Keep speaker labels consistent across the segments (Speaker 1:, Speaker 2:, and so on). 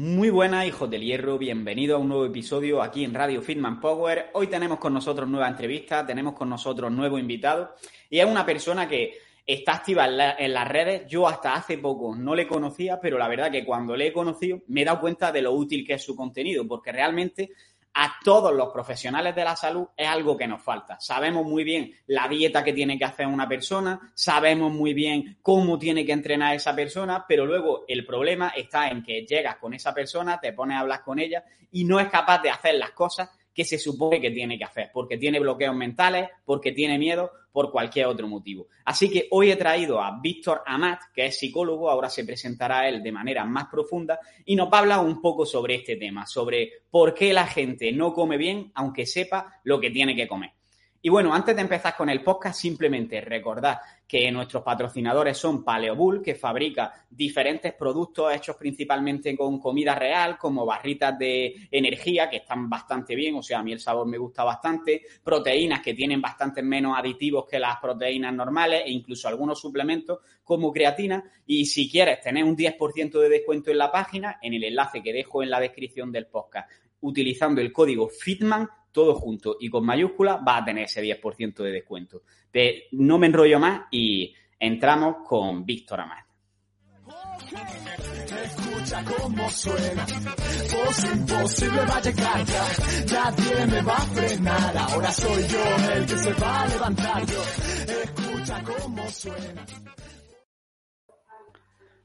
Speaker 1: Muy buenas, hijos del hierro, bienvenido a un nuevo episodio aquí en Radio Fitman Power. Hoy tenemos con nosotros nueva entrevista, tenemos con nosotros nuevo invitado y es una persona que está activa en, las redes. Yo hasta hace poco no le conocía, pero la verdad que cuando le he conocido me he dado cuenta de lo útil que es su contenido, porque realmente a todos los profesionales de la salud es algo que nos falta. Sabemos muy bien la dieta que tiene que hacer una persona, sabemos muy bien cómo tiene que entrenar esa persona, pero luego el problema está en que llegas con esa persona, te pones a hablar con ella y no es capaz de hacer las cosas que se supone que tiene que hacer, porque tiene bloqueos mentales, porque tiene miedo, por cualquier otro motivo. Así que hoy he traído a Víctor Amat, que es psicólogo, ahora se presentará él de manera más profunda y nos va a hablar un poco sobre este tema, sobre por qué la gente no come bien aunque sepa lo que tiene que comer. Y bueno, antes de empezar con el podcast, simplemente recordad que nuestros patrocinadores son Paleobull, que fabrica diferentes productos hechos principalmente con comida real, como barritas de energía, que están bastante bien, o sea, a mí el sabor me gusta bastante, proteínas que tienen bastante menos aditivos que las proteínas normales e incluso algunos suplementos como creatina. Y si quieres tener un 10% de descuento en la página, en el enlace que dejo en la descripción del podcast, utilizando el código FITMAN, todo junto y con mayúscula, va a tener ese 10% de descuento. no me enrollo más y entramos con Víctor Amat. Escucha cómo suena, imposible va a llegar ya, nadie me va a frenar, ahora soy yo el que se va a levantar escucha cómo suena.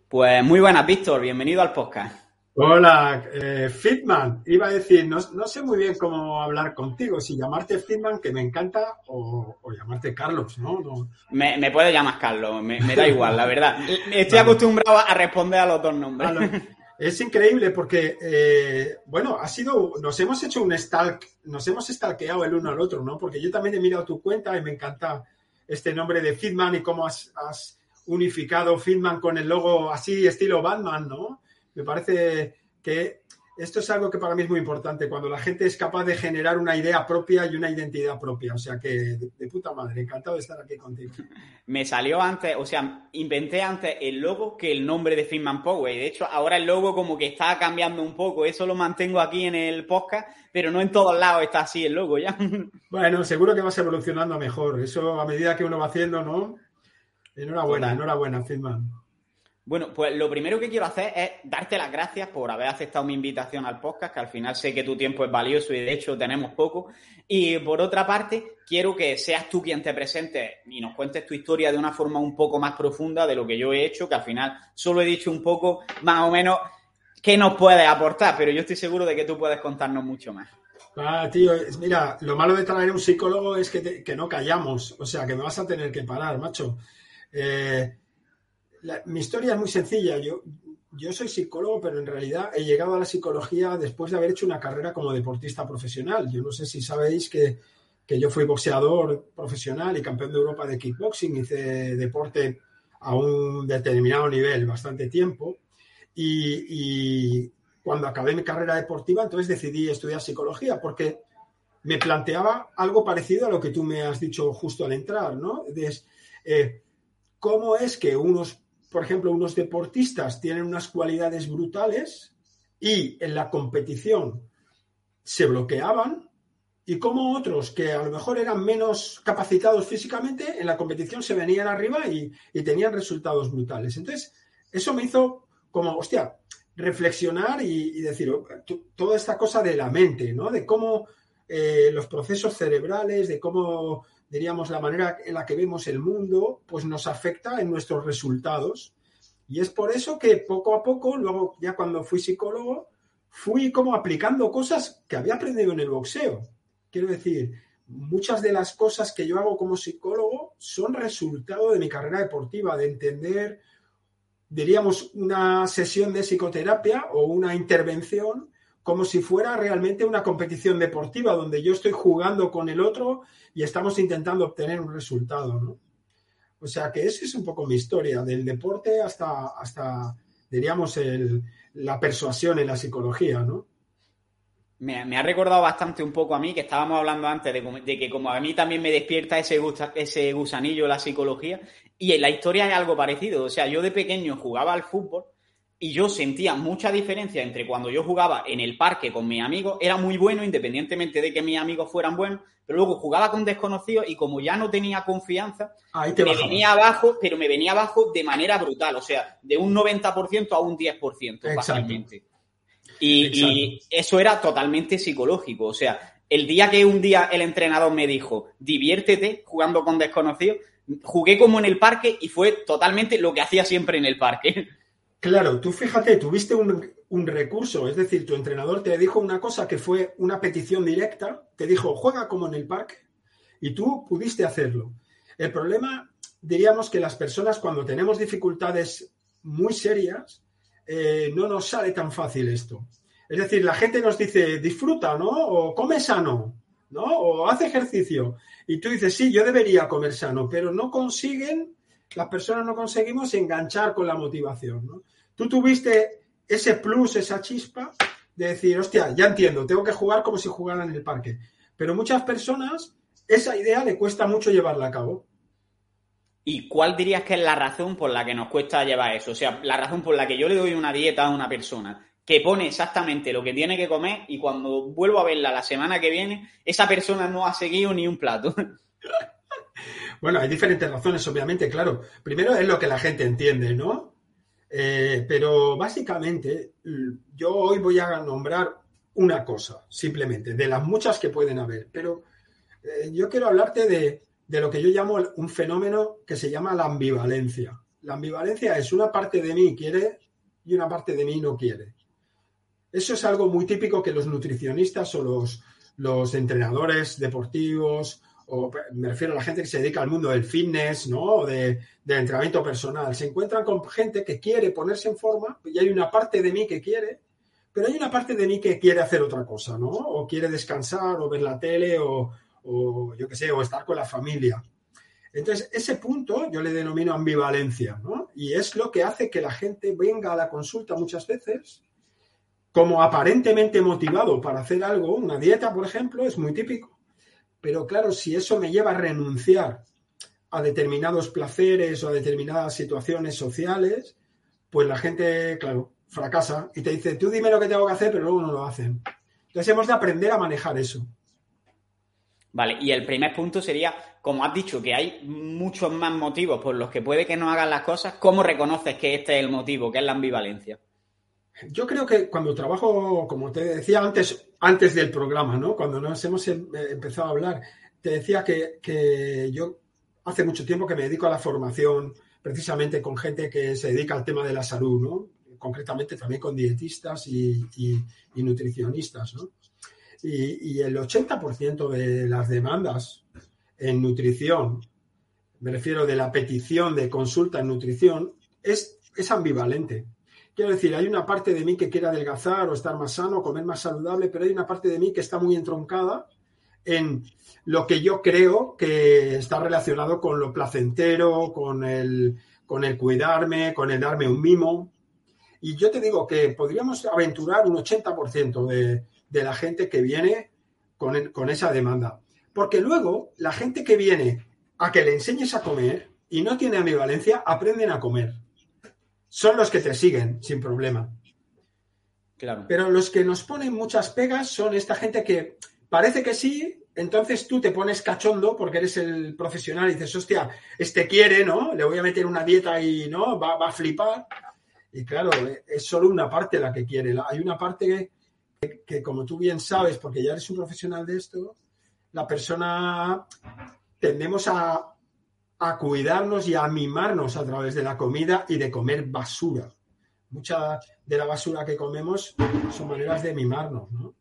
Speaker 1: Pues muy buenas, Víctor, bienvenido al podcast.
Speaker 2: Hola, eh, Fitman. Iba a decir, no, sé muy bien cómo hablar contigo, si llamarte Fitman, que me encanta, o, llamarte Carlos, ¿no?
Speaker 1: Me, me puedes llamar Carlos, me, da igual, la verdad. Estoy acostumbrado a responder a los dos nombres.
Speaker 2: Es increíble porque, eh, bueno, ha sido, nos hemos hecho un stalk, nos hemos stalkeado el uno al otro, ¿no? Porque yo también he mirado tu cuenta y me encanta este nombre de Fitman y cómo has, has unificado Fitman con el logo así, estilo Batman, ¿no? Me parece que esto es algo que para mí es muy importante, cuando la gente es capaz de generar una idea propia y una identidad propia. O sea que, de, puta madre, encantado de estar aquí contigo.
Speaker 1: Me salió antes, o sea, inventé antes el logo que el nombre de Finman Power. De hecho, ahora el logo como que está cambiando un poco. Eso lo mantengo aquí en el podcast, pero no en todos lados está así el logo ya.
Speaker 2: Bueno, seguro que vas evolucionando mejor. Eso a medida que uno va haciendo, ¿no? Enhorabuena, enhorabuena, Finman.
Speaker 1: Bueno, pues lo primero que quiero hacer es darte las gracias por haber aceptado mi invitación al podcast, que al final sé que tu tiempo es valioso y de hecho tenemos poco. Y por otra parte, quiero que seas tú quien te presente y nos cuentes tu historia de una forma un poco más profunda de lo que yo he hecho, que al final solo he dicho un poco más o menos qué nos puedes aportar, pero yo estoy seguro de que tú puedes contarnos mucho más.
Speaker 2: Ah, tío, mira, lo malo de traer un psicólogo es que, que no callamos, o sea, que me vas a tener que parar, macho. Eh, mi historia es muy sencilla. Yo, yo soy psicólogo, pero en realidad he llegado a la psicología después de haber hecho una carrera como deportista profesional. Yo no sé si sabéis que, yo fui boxeador profesional y campeón de Europa de kickboxing. Hice deporte a un determinado nivel bastante tiempo. Y, cuando acabé mi carrera deportiva, entonces decidí estudiar psicología porque me planteaba algo parecido a lo que tú me has dicho justo al entrar, ¿no? Eh, ¿Cómo es que unos por ejemplo, unos deportistas tienen unas cualidades brutales y en la competición se bloqueaban y como otros que a lo mejor eran menos capacitados físicamente, en la competición se venían arriba y, tenían resultados brutales. Entonces, eso me hizo como, hostia, reflexionar y, decir, oh, toda esta cosa de la mente, ¿no? De cómo eh, los procesos cerebrales, de cómo diríamos, la manera en la que vemos el mundo, pues nos afecta en nuestros resultados. Y es por eso que poco a poco, luego ya cuando fui psicólogo, fui como aplicando cosas que había aprendido en el boxeo. Quiero decir, muchas de las cosas que yo hago como psicólogo son resultado de mi carrera deportiva, de entender diríamos, una sesión de psicoterapia o una intervención como si fuera realmente una competición deportiva donde yo estoy jugando con el otro y estamos intentando obtener un resultado, ¿no? O sea que esa es un poco mi historia, del deporte hasta, hasta diríamos, el, la persuasión en la psicología, ¿no?
Speaker 1: Me, ha recordado bastante un poco a mí, que estábamos hablando antes de, que como a mí también me despierta ese, ese gusanillo la psicología, y en la historia es algo parecido. O sea, yo de pequeño jugaba al fútbol y yo sentía mucha diferencia entre cuando yo jugaba en el parque con mis amigos, era muy bueno independientemente de que mis amigos fueran buenos, pero luego jugaba con desconocidos y como ya no tenía confianza, me venía abajo, pero me venía abajo de manera brutal, o sea, de un 90% a un 10% fácilmente. Y, eso era totalmente psicológico. O sea, el día que un día el entrenador me dijo, diviértete jugando con desconocidos, jugué como en el parque y fue totalmente lo que hacía siempre en el parque.
Speaker 2: Claro, tú fíjate, tuviste un, un, recurso, es decir, tu entrenador te dijo una cosa que fue una petición directa, te dijo, juega como en el parque, y tú pudiste hacerlo. El problema, diríamos que las personas cuando tenemos dificultades muy serias, eh, no nos sale tan fácil esto. Es decir, la gente nos dice, disfruta, ¿no? O come sano, ¿no? O hace ejercicio. Y tú dices, sí, yo debería comer sano, pero no consiguen, las personas no conseguimos enganchar con la motivación, ¿no? Tú tuviste ese plus, esa chispa de decir, hostia, ya entiendo, tengo que jugar como si jugaran en el parque. Pero muchas personas, esa idea le cuesta mucho llevarla a cabo.
Speaker 1: ¿Y cuál dirías que es la razón por la que nos cuesta llevar eso? O sea, la razón por la que yo le doy una dieta a una persona que pone exactamente lo que tiene que comer y cuando vuelvo a verla la semana que viene, esa persona no ha seguido ni un plato.
Speaker 2: Bueno, hay diferentes razones, obviamente, claro. Primero es lo que la gente entiende, ¿no? Eh, pero básicamente, yo hoy voy a nombrar una cosa, simplemente, de las muchas que pueden haber. Pero eh, yo quiero hablarte de, de lo que yo llamo un fenómeno que se llama la ambivalencia. La ambivalencia es una parte de mí quiere y una parte de mí no quiere. Eso es algo muy típico que los nutricionistas o los, los entrenadores deportivos, o me refiero a la gente que se dedica al mundo del fitness, ¿no? O de, del entrenamiento personal, se encuentran con gente que quiere ponerse en forma y hay una parte de mí que quiere, pero hay una parte de mí que quiere hacer otra cosa, ¿no? O quiere descansar o ver la tele o, o yo qué sé, o estar con la familia. Entonces, ese punto yo le denomino ambivalencia, ¿no? Y es lo que hace que la gente venga a la consulta muchas veces como aparentemente motivado para hacer algo, una dieta, por ejemplo, es muy típico. Pero claro, si eso me lleva a renunciar a determinados placeres o a determinadas situaciones sociales, pues la gente, claro, fracasa y te dice, tú dime lo que tengo que hacer, pero luego no lo hacen. Entonces hemos de aprender a manejar eso.
Speaker 1: Vale, y el primer punto sería, como has dicho, que hay muchos más motivos por los que puede que no hagan las cosas, ¿cómo reconoces que este es el motivo, que es la ambivalencia?
Speaker 2: Yo creo que cuando trabajo, como te decía antes, antes del programa, ¿no? Cuando nos hemos em, eh, empezado a hablar, te decía que, yo hace mucho tiempo que me dedico a la formación precisamente con gente que se dedica al tema de la salud, ¿no? Concretamente también con dietistas y, y nutricionistas, ¿no? Y, el 80% de las demandas en nutrición, me refiero de la petición de consulta en nutrición, es, es ambivalente. Quiero decir, hay una parte de mí que quiere adelgazar o estar más sano, comer más saludable, pero hay una parte de mí que está muy entroncada en lo que yo creo que está relacionado con lo placentero, con el, con el cuidarme, con el darme un mimo. Y yo te digo que podríamos aventurar un 80% de, de la gente que viene con, esa demanda. Porque luego la gente que viene a que le enseñes a comer y no tiene ambivalencia, aprenden a comer. Son los que te siguen sin problema. Claro. Pero los que nos ponen muchas pegas son esta gente que parece que sí, entonces tú te pones cachondo porque eres el profesional y dices, hostia, este quiere, ¿no? Le voy a meter una dieta y no, va, va a flipar. Y claro, es solo una parte la que quiere. Hay una parte que, que, como tú bien sabes, porque ya eres un profesional de esto, la persona tendemos a, cuidarnos y a mimarnos a través de la comida y de comer basura. Mucha de la basura que comemos son maneras de mimarnos, ¿no?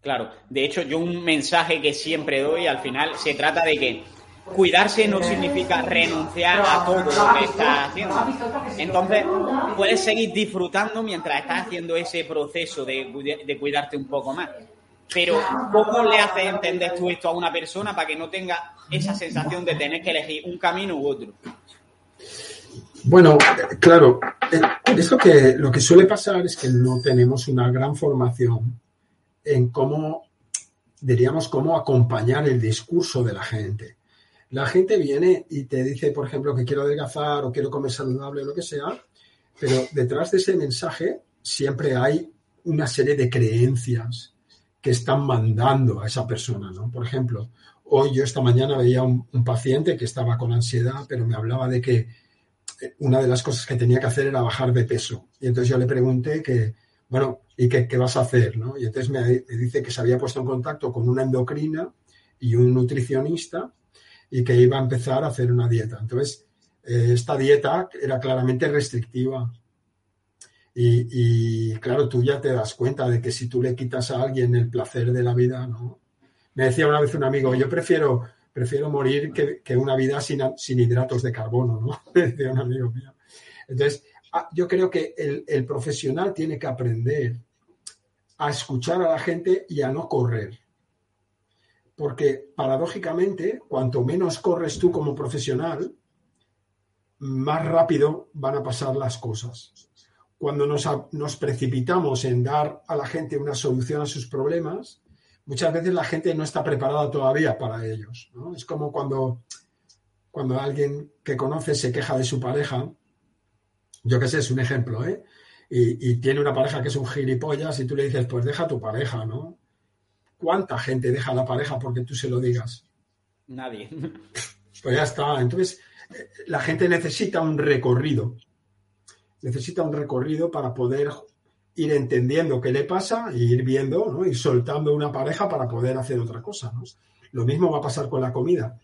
Speaker 1: Claro, de hecho yo un mensaje que siempre doy al final se trata de que cuidarse no significa renunciar a todo lo que estás haciendo. Entonces, puedes seguir disfrutando mientras estás haciendo ese proceso de, de cuidarte un poco más. Pero, ¿cómo le haces entender tú esto a una persona para que no tenga esa sensación de tener que elegir un camino u otro?
Speaker 2: Bueno, claro, eh, esto que lo que suele pasar es que no tenemos una gran formación en cómo, diríamos, cómo acompañar el discurso de la gente. La gente viene y te dice, por ejemplo, que quiero adelgazar o quiero comer saludable o lo que sea, pero detrás de ese mensaje siempre hay una serie de creencias que están mandando a esa persona, ¿no? Por ejemplo, hoy yo esta mañana veía un, paciente que estaba con ansiedad, pero me hablaba de que eh, una de las cosas que tenía que hacer era bajar de peso. Y entonces yo le pregunté que, bueno, ¿y qué, vas a hacer? ¿no? Y entonces me, me, dice que se había puesto en contacto con una endocrina y un nutricionista y que iba a empezar a hacer una dieta. Entonces, eh, esta dieta era claramente restrictiva. Y, claro, tú ya te das cuenta de que si tú le quitas a alguien el placer de la vida, ¿no? Me decía una vez un amigo, yo prefiero, prefiero morir que, que una vida sin, hidratos de carbono, ¿no? Me decía un amigo mío. Entonces, ah, yo creo que el profesional tiene que aprender a escuchar a la gente y a no correr porque paradójicamente, cuanto menos corres tú como profesional, más rápido van a pasar las cosas. Cuando nos, nos, precipitamos en dar a la gente una solución a sus problemas, muchas veces la gente no está preparada todavía para ellos. ¿no? Es como cuando, cuando alguien que conoce se queja de su pareja, yo qué sé, es un ejemplo, ¿eh? Y, y, tiene una pareja que es un gilipollas y tú le dices, pues deja tu pareja, ¿no? ¿Cuánta gente deja a la pareja porque tú se lo digas?
Speaker 1: Nadie.
Speaker 2: Pues ya está. Entonces, la gente necesita un recorrido. Necesita un recorrido para poder ir entendiendo qué le pasa e ir viendo, ¿no? Ir soltando una pareja para poder hacer otra cosa. Lo mismo va a pasar con la comida.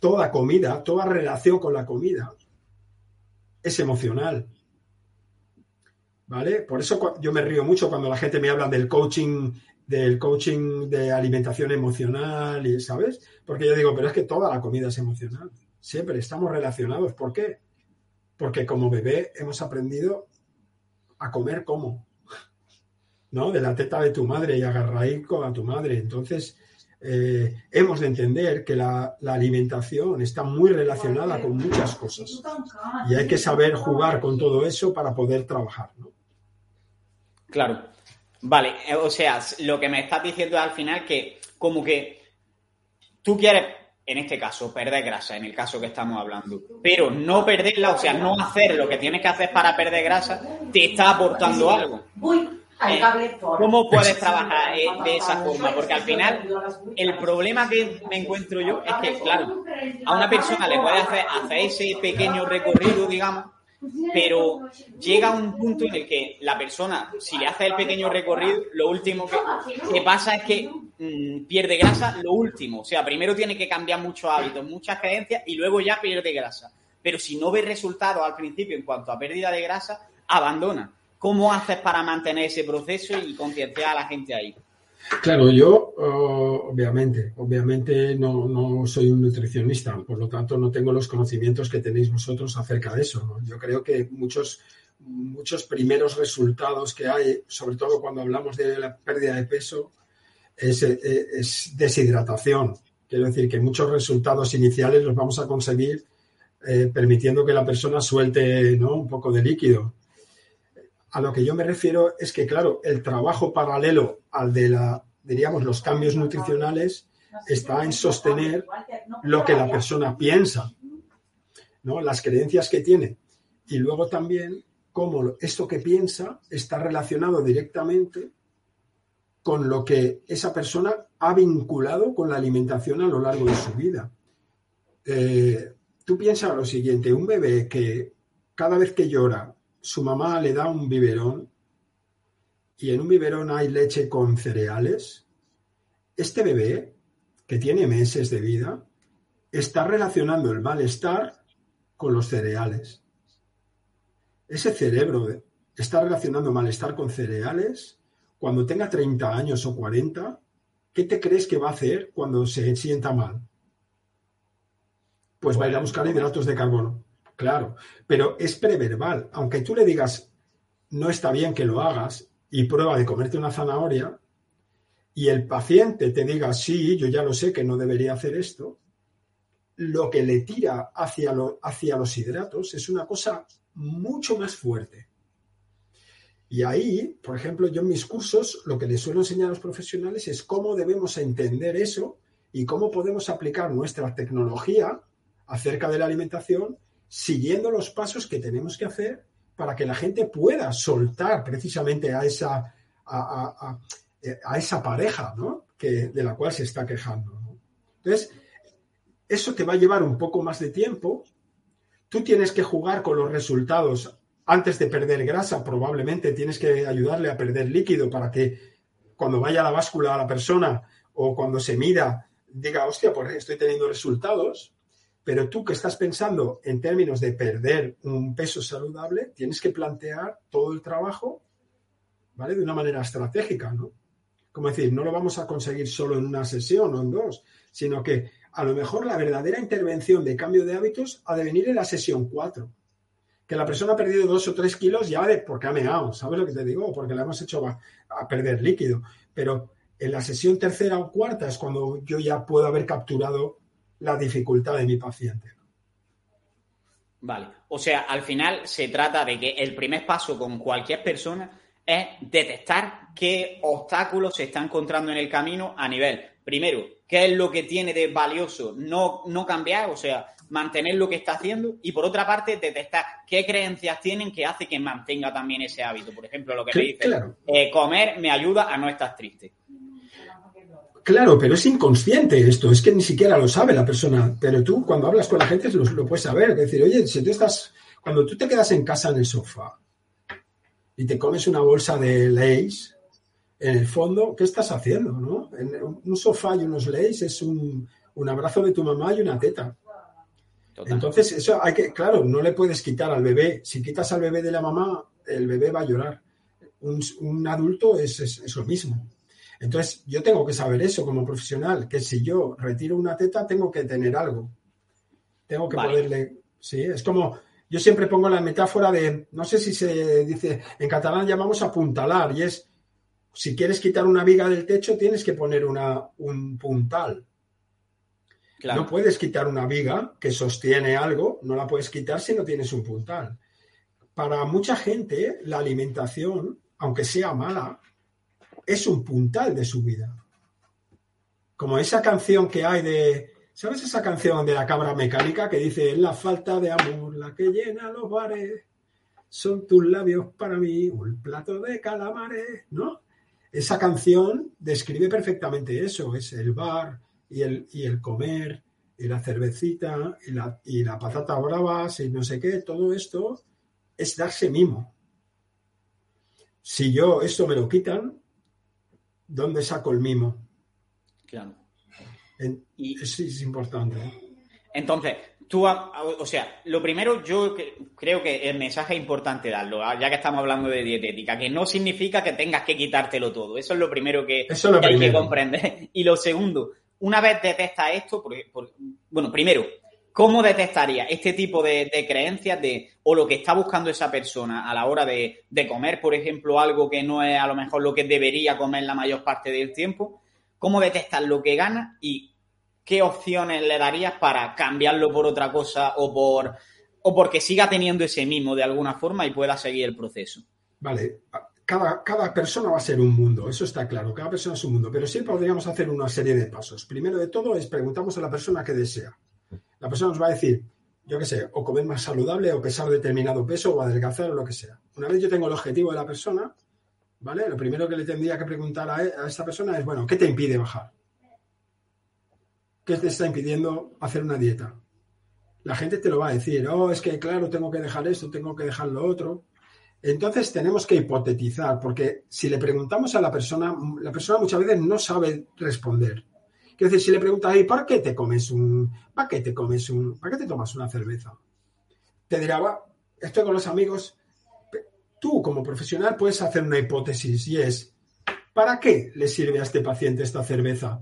Speaker 2: Toda comida, toda relación con la comida es emocional. ¿Vale? Por eso yo me río mucho cuando la gente me habla del coaching del coaching de alimentación emocional, y ¿sabes? Porque yo digo, pero es que toda la comida es emocional. Siempre estamos relacionados. ¿Por qué? Porque como bebé hemos aprendido a comer como, ¿no? De la teta de tu madre y agarrar con a tu madre. Entonces, eh, hemos de entender que la, la, alimentación está muy relacionada con muchas cosas. Y hay que saber jugar con todo eso para poder trabajar, ¿no?
Speaker 1: Claro. Vale, eh, o sea, lo que me estás diciendo al final que como que tú quieres, en este caso, perder grasa, en el caso que estamos hablando, pero no perderla, o sea, no hacer lo que tienes que hacer para perder grasa, te está aportando algo. Eh, ¿Cómo puedes trabajar eh, de esa forma? Porque al final, el problema que me encuentro yo es que, claro, a una persona le puede hacer, hacer ese pequeño recorrido, digamos, pero llega un punto en el que la persona, si le hace el pequeño recorrido, lo último que, que pasa es que mmm, pierde grasa, lo último. O sea, primero tiene que cambiar muchos hábitos, muchas creencias y luego ya pierde grasa. Pero si no ve resultados al principio en cuanto a pérdida de grasa, abandona. ¿Cómo haces para mantener ese proceso y concienciar a la gente ahí?
Speaker 2: Claro, yo uh, obviamente, obviamente no, soy un nutricionista, por lo tanto no tengo los conocimientos que tenéis vosotros acerca de eso. Yo creo que muchos, muchos primeros resultados que hay, sobre todo cuando hablamos de la pérdida de peso, es, es deshidratación. Quiero decir que muchos resultados iniciales los vamos a conseguir eh, permitiendo que la persona suelte ¿no? un poco de líquido a lo que yo me refiero es que, claro, el trabajo paralelo al de la, diríamos, los cambios nutricionales está en sostener lo que la persona piensa, ¿no? Las creencias que tiene. Y luego también cómo esto que piensa está relacionado directamente con lo que esa persona ha vinculado con la alimentación a lo largo de su vida. Eh, tú piensas lo siguiente, un bebé que cada vez que llora su mamá le da un biberón y en un biberón hay leche con cereales, este bebé, que tiene meses de vida, está relacionando el malestar con los cereales. Ese cerebro está relacionando malestar con cereales. Cuando tenga 30 años o 40, ¿qué te crees que va a hacer cuando se sienta mal? pues va a ir a buscar hidratos de carbono. Claro, pero es preverbal. Aunque tú le digas, no está bien que lo hagas y prueba de comerte una zanahoria, y el paciente te diga, sí, yo ya lo sé que no debería hacer esto, lo que le tira hacia, hacia los hidratos es una cosa mucho más fuerte. Y ahí, por ejemplo, yo en mis cursos lo que les suelo enseñar a los profesionales es cómo debemos entender eso y cómo podemos aplicar nuestra tecnología acerca de la alimentación siguiendo los pasos que tenemos que hacer para que la gente pueda soltar precisamente a esa, a, esa pareja que, de la cual se está quejando. Entonces, eso te va a llevar un poco más de tiempo. Tú tienes que jugar con los resultados antes de perder grasa, probablemente tienes que ayudarle a perder líquido para que cuando vaya a la báscula a la persona o cuando se mida, diga, hostia, pues estoy teniendo resultados. Pero tú que estás pensando en términos de perder un peso saludable, tienes que plantear todo el trabajo, ¿vale? De una manera estratégica, ¿no? Como decir, no lo vamos a conseguir solo en una sesión o en dos, sino que a lo mejor la verdadera intervención de cambio de hábitos ha de venir en la sesión 4 que la persona ha perdido dos o tres kilos ya de porque ha meado, ¿sabes lo que te digo? Porque la hemos hecho a, perder líquido. Pero en la sesión tercera o cuarta es cuando yo ya puedo haber capturado la dificultad de mi paciente.
Speaker 1: Vale, o sea, al final se trata de que el primer paso con cualquier persona es detectar qué obstáculos se está encontrando en el camino a nivel, primero, qué es lo que tiene de valioso no, no cambiar, o sea, mantener lo que está haciendo y por otra parte detectar qué creencias tienen que hace que mantenga también ese hábito. Por ejemplo, lo que me dice, eh, comer me ayuda a no estar triste.
Speaker 2: Claro, pero es inconsciente esto, es que ni siquiera lo sabe la persona, pero tú cuando hablas con la gente lo, lo puedes saber, es decir, oye, si tú estás, cuando tú te quedas en casa en el sofá y te comes una bolsa de Lays, en el fondo, ¿qué estás haciendo? ¿no? un sofá y unos Lays es un, un abrazo de tu mamá y una teta. Entonces, eso hay que, claro, no le puedes quitar al bebé. Si quitas al bebé de la mamá, el bebé va a llorar. Un, adulto es, lo mismo. Entonces, yo tengo que saber eso como profesional, que si yo retiro una teta, tengo que tener algo. Tengo que poderle. Sí, es como. Yo siempre pongo la metáfora de. No sé si se dice. En catalán llamamos apuntalar, y es. Si quieres quitar una viga del techo, tienes que poner una, un puntal. No puedes quitar una viga que sostiene algo, no la puedes quitar si no tienes un puntal. Para mucha gente, la alimentación, aunque sea mala, es un puntal de su vida. Como esa canción que hay de. ¿Sabes esa canción de la cabra mecánica que dice: La falta de amor, la que llena los bares, son tus labios para mí, un plato de calamares, ¿no? Esa canción describe perfectamente eso: es el bar, y el, y el comer, y la cervecita, y la, y la patata bravas, y no sé qué, todo esto es darse mimo. Si yo esto me lo quitan, ¿dónde saco el mimo?
Speaker 1: Claro.
Speaker 2: y, eso es importante. ¿eh?
Speaker 1: Entonces, tú, o sea, lo primero yo creo que el mensaje es importante darlo, ya que estamos hablando de dietética, que no significa que tengas que quitártelo todo. Eso es lo primero que, hay que comprender. Y lo segundo, una vez detecta esto, bueno, primero, ¿cómo detectaría este tipo de, creencias de, o lo que está buscando esa persona a la hora de, comer, por ejemplo, algo que no es a lo mejor lo que debería comer la mayor parte del tiempo? ¿Cómo detectas lo que gana y qué opciones le darías para cambiarlo por otra cosa o por o porque siga teniendo ese mimo de alguna forma y pueda seguir el proceso?
Speaker 2: Vale, cada, persona va a ser un mundo, eso está claro, cada persona es un mundo, pero siempre podríamos hacer una serie de pasos. Primero de todo es preguntamos a la persona qué desea. La persona nos va a decir, yo qué sé, o comer más saludable, o pesar determinado peso, o adelgazar, o lo que sea. Una vez yo tengo el objetivo de la persona, ¿vale? Lo primero que le tendría que preguntar a, a esta persona es, bueno, ¿qué te impide bajar? ¿Qué te está impidiendo hacer una dieta? La gente te lo va a decir, oh, es que claro, tengo que dejar esto, tengo que dejar lo otro. Entonces tenemos que hipotetizar, porque si le preguntamos a la persona, la persona muchas veces no sabe responder. Quiero decir, si le preguntas, ¿para qué te comes un, para qué te comes un, para qué te tomas una cerveza? Te dirá, estoy con los amigos. Tú, como profesional, puedes hacer una hipótesis y es, ¿para qué le sirve a este paciente esta cerveza?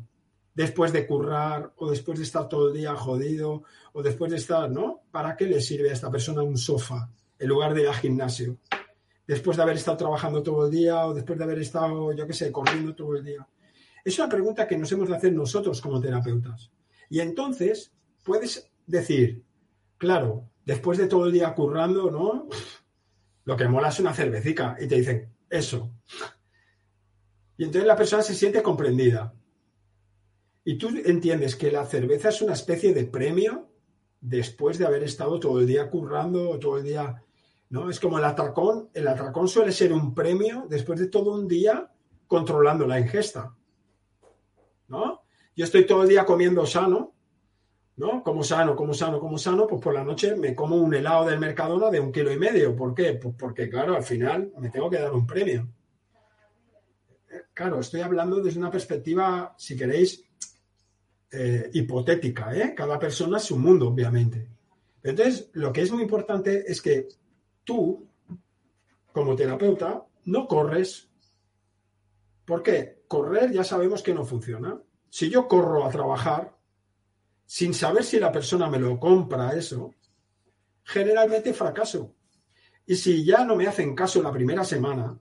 Speaker 2: después de currar o después de estar todo el día jodido o después de estar, ¿no? ¿Para qué le sirve a esta persona un sofá en lugar de ir al gimnasio? Después de haber estado trabajando todo el día o después de haber estado, yo qué sé, corriendo todo el día. Es una pregunta que nos hemos de hacer nosotros como terapeutas. Y entonces puedes decir, claro, después de todo el día currando, ¿no? Lo que mola es una cervecita. Y te dicen, eso. Y entonces la persona se siente comprendida. Y tú entiendes que la cerveza es una especie de premio después de haber estado todo el día currando o todo el día, ¿no? Es como el atracón. El atracón suele ser un premio después de todo un día controlando la ingesta. ¿No? Yo estoy todo el día comiendo sano, ¿no? Como sano, como sano, como sano, pues por la noche me como un helado del Mercadona de un kilo y medio. ¿Por qué? Pues porque, claro, al final me tengo que dar un premio. Claro, estoy hablando desde una perspectiva, si queréis, eh, hipotética, ¿eh? Cada persona es un mundo, obviamente. Entonces, lo que es muy importante es que tú, como terapeuta, no corres. ¿Por qué? Correr ya sabemos que no funciona. Si yo corro a trabajar sin saber si la persona me lo compra eso, generalmente fracaso. Y si ya no me hacen caso la primera semana,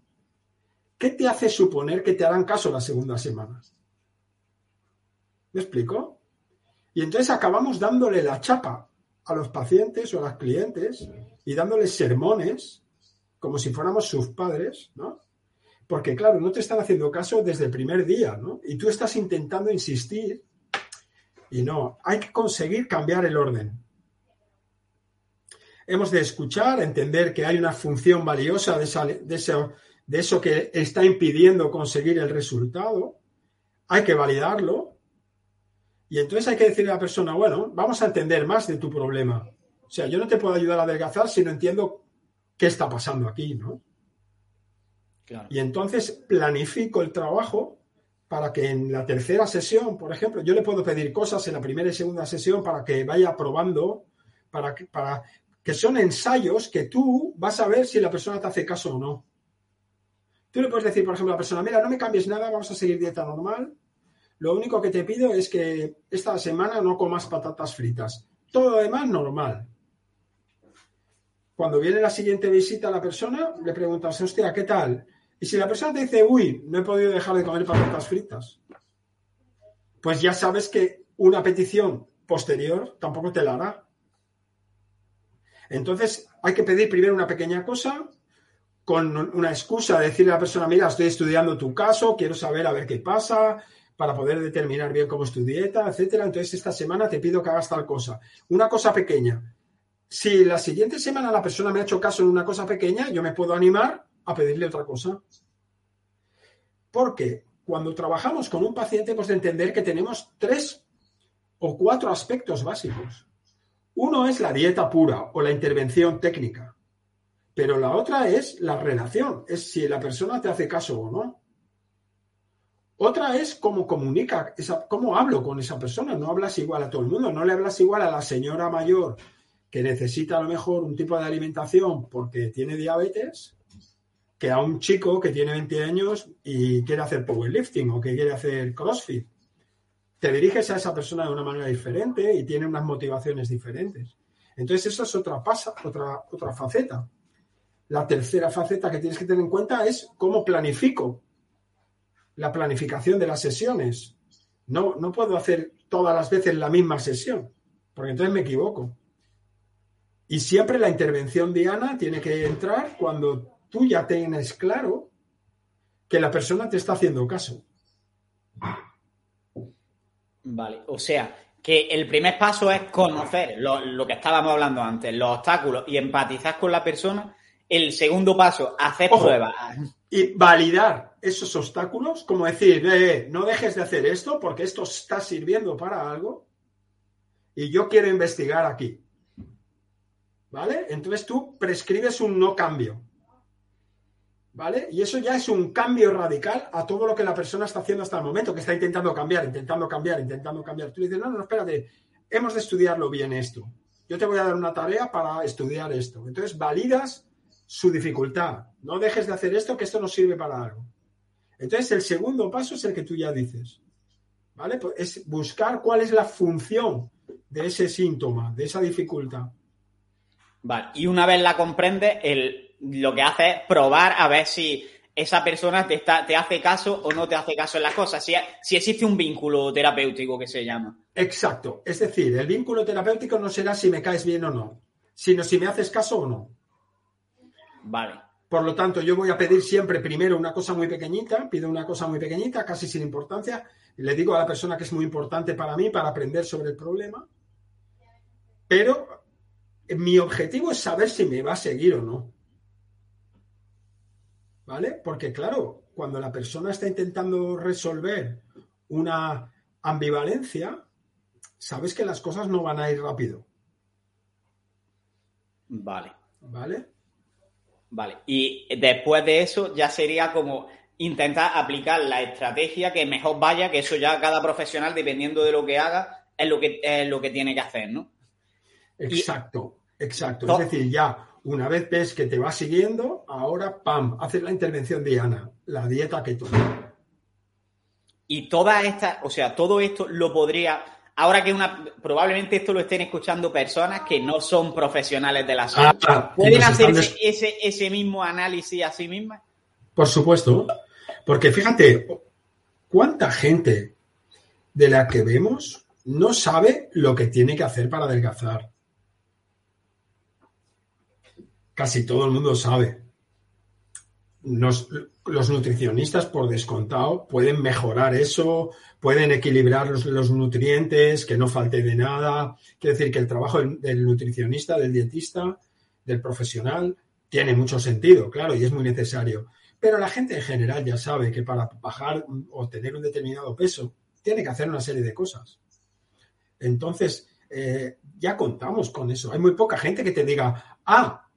Speaker 2: ¿qué te hace suponer que te harán caso la segunda semana? ¿Me explico? Y entonces acabamos dándole la chapa a los pacientes o a las clientes y dándoles sermones como si fuéramos sus padres, ¿no? Porque claro, no te están haciendo caso desde el primer día, ¿no? Y tú estás intentando insistir y no, hay que conseguir cambiar el orden. Hemos de escuchar, entender que hay una función valiosa de, de, eso, de eso que está impidiendo conseguir el resultado. Hay que validarlo, y entonces hay que decirle a la persona, bueno, vamos a entender más de tu problema. O sea, yo no te puedo ayudar a adelgazar si no entiendo qué está pasando aquí, ¿no? Y entonces planifico el trabajo para que en la tercera sesión, por ejemplo, yo le puedo pedir cosas en la primera y segunda sesión para que vaya probando, para que, para que son ensayos que tú vas a ver si la persona te hace caso o no. Tú le puedes decir, por ejemplo, a la persona, mira, no me cambies nada, vamos a seguir dieta normal, lo único que te pido es que esta semana no comas patatas fritas. Todo lo demás normal. Cuando viene la siguiente visita a la persona, le preguntas, hostia, ¿qué tal? Y si la persona te dice, uy, no he podido dejar de comer patatas fritas, pues ya sabes que una petición posterior tampoco te la hará. Entonces, hay que pedir primero una pequeña cosa, con una excusa, decirle a la persona, mira, estoy estudiando tu caso, quiero saber a ver qué pasa, para poder determinar bien cómo es tu dieta, etcétera. Entonces, esta semana te pido que hagas tal cosa. Una cosa pequeña. Si la siguiente semana la persona me ha hecho caso en una cosa pequeña, yo me puedo animar a pedirle otra cosa. Porque cuando trabajamos con un paciente hemos de entender que tenemos tres o cuatro aspectos básicos. Uno es la dieta pura o la intervención técnica, pero la otra es la relación, es si la persona te hace caso o no. Otra es cómo comunica, cómo hablo con esa persona. No hablas igual a todo el mundo, no le hablas igual a la señora mayor que necesita a lo mejor un tipo de alimentación porque tiene diabetes, que a un chico que tiene 20 años y quiere hacer powerlifting o que quiere hacer CrossFit. Te diriges a esa persona de una manera diferente y tiene unas motivaciones diferentes. Entonces, esa es otra, pasa, otra, otra faceta. La tercera faceta que tienes que tener en cuenta es cómo planifico la planificación de las sesiones. No, no puedo hacer todas las veces la misma sesión, porque entonces me equivoco. Y siempre la intervención diana tiene que entrar cuando tú ya tienes claro que la persona te está haciendo caso.
Speaker 1: Vale, o sea, que el primer paso es conocer lo, lo, que estábamos hablando antes, los obstáculos y empatizar con la persona. El segundo paso, hacer pruebas
Speaker 2: y validar esos obstáculos, como decir, eh, no dejes de hacer esto porque esto está sirviendo para algo y yo quiero investigar aquí. ¿Vale? Entonces tú prescribes un no cambio. ¿Vale? Y eso ya es un cambio radical a todo lo que la persona está haciendo hasta el momento, que está intentando cambiar, intentando cambiar, intentando cambiar. Tú dices, no, no, espérate, hemos de estudiarlo bien esto. Yo te voy a dar una tarea para estudiar esto. Entonces validas su dificultad. No dejes de hacer esto, que esto no sirve para algo. Entonces, el segundo paso es el que tú ya dices. ¿vale? Pues es buscar cuál es la función de ese síntoma, de esa dificultad.
Speaker 1: Vale, y una vez la comprende, el, lo que hace es probar a ver si esa persona te, está, te hace caso o no te hace caso en las cosas, si, si existe un vínculo terapéutico que se llama.
Speaker 2: Exacto, es decir, el vínculo terapéutico no será si me caes bien o no, sino si me haces caso o no.
Speaker 1: Vale.
Speaker 2: Por lo tanto, yo voy a pedir siempre primero una cosa muy pequeñita, pido una cosa muy pequeñita, casi sin importancia, y le digo a la persona que es muy importante para mí, para aprender sobre el problema, pero mi objetivo es saber si me va a seguir o no. ¿Vale? Porque claro, cuando la persona está intentando resolver una ambivalencia, sabes que las cosas no van a ir rápido.
Speaker 1: Vale.
Speaker 2: ¿Vale?
Speaker 1: Vale, y después de eso ya sería como intentar aplicar la estrategia que mejor vaya, que eso ya cada profesional, dependiendo de lo que haga, es lo que, es lo que tiene que hacer, ¿no?
Speaker 2: Exacto, exacto. Es decir, ya una vez ves que te va siguiendo, ahora, pam, haces la intervención Diana, la dieta que tú.
Speaker 1: Y toda esta, o sea, todo esto lo podría ahora que una probablemente esto lo estén escuchando personas que no son profesionales de la salud. Ah, ¿Pueden hacer ese, ese, mismo análisis a sí mismas?
Speaker 2: Por supuesto, porque fíjate, ¿cuánta gente de la que vemos no sabe lo que tiene que hacer para adelgazar? Casi todo el mundo sabe. Los nutricionistas, por descontado, pueden mejorar eso, pueden equilibrar los, nutrientes, que no falte de nada. Quiere decir que el trabajo del, nutricionista, del dietista, del profesional, tiene mucho sentido, claro, y es muy necesario. Pero la gente en general ya sabe que para bajar o tener un determinado peso, tiene que hacer una serie de cosas. Entonces, eh, ya contamos con eso. Hay muy poca gente que te diga, ah,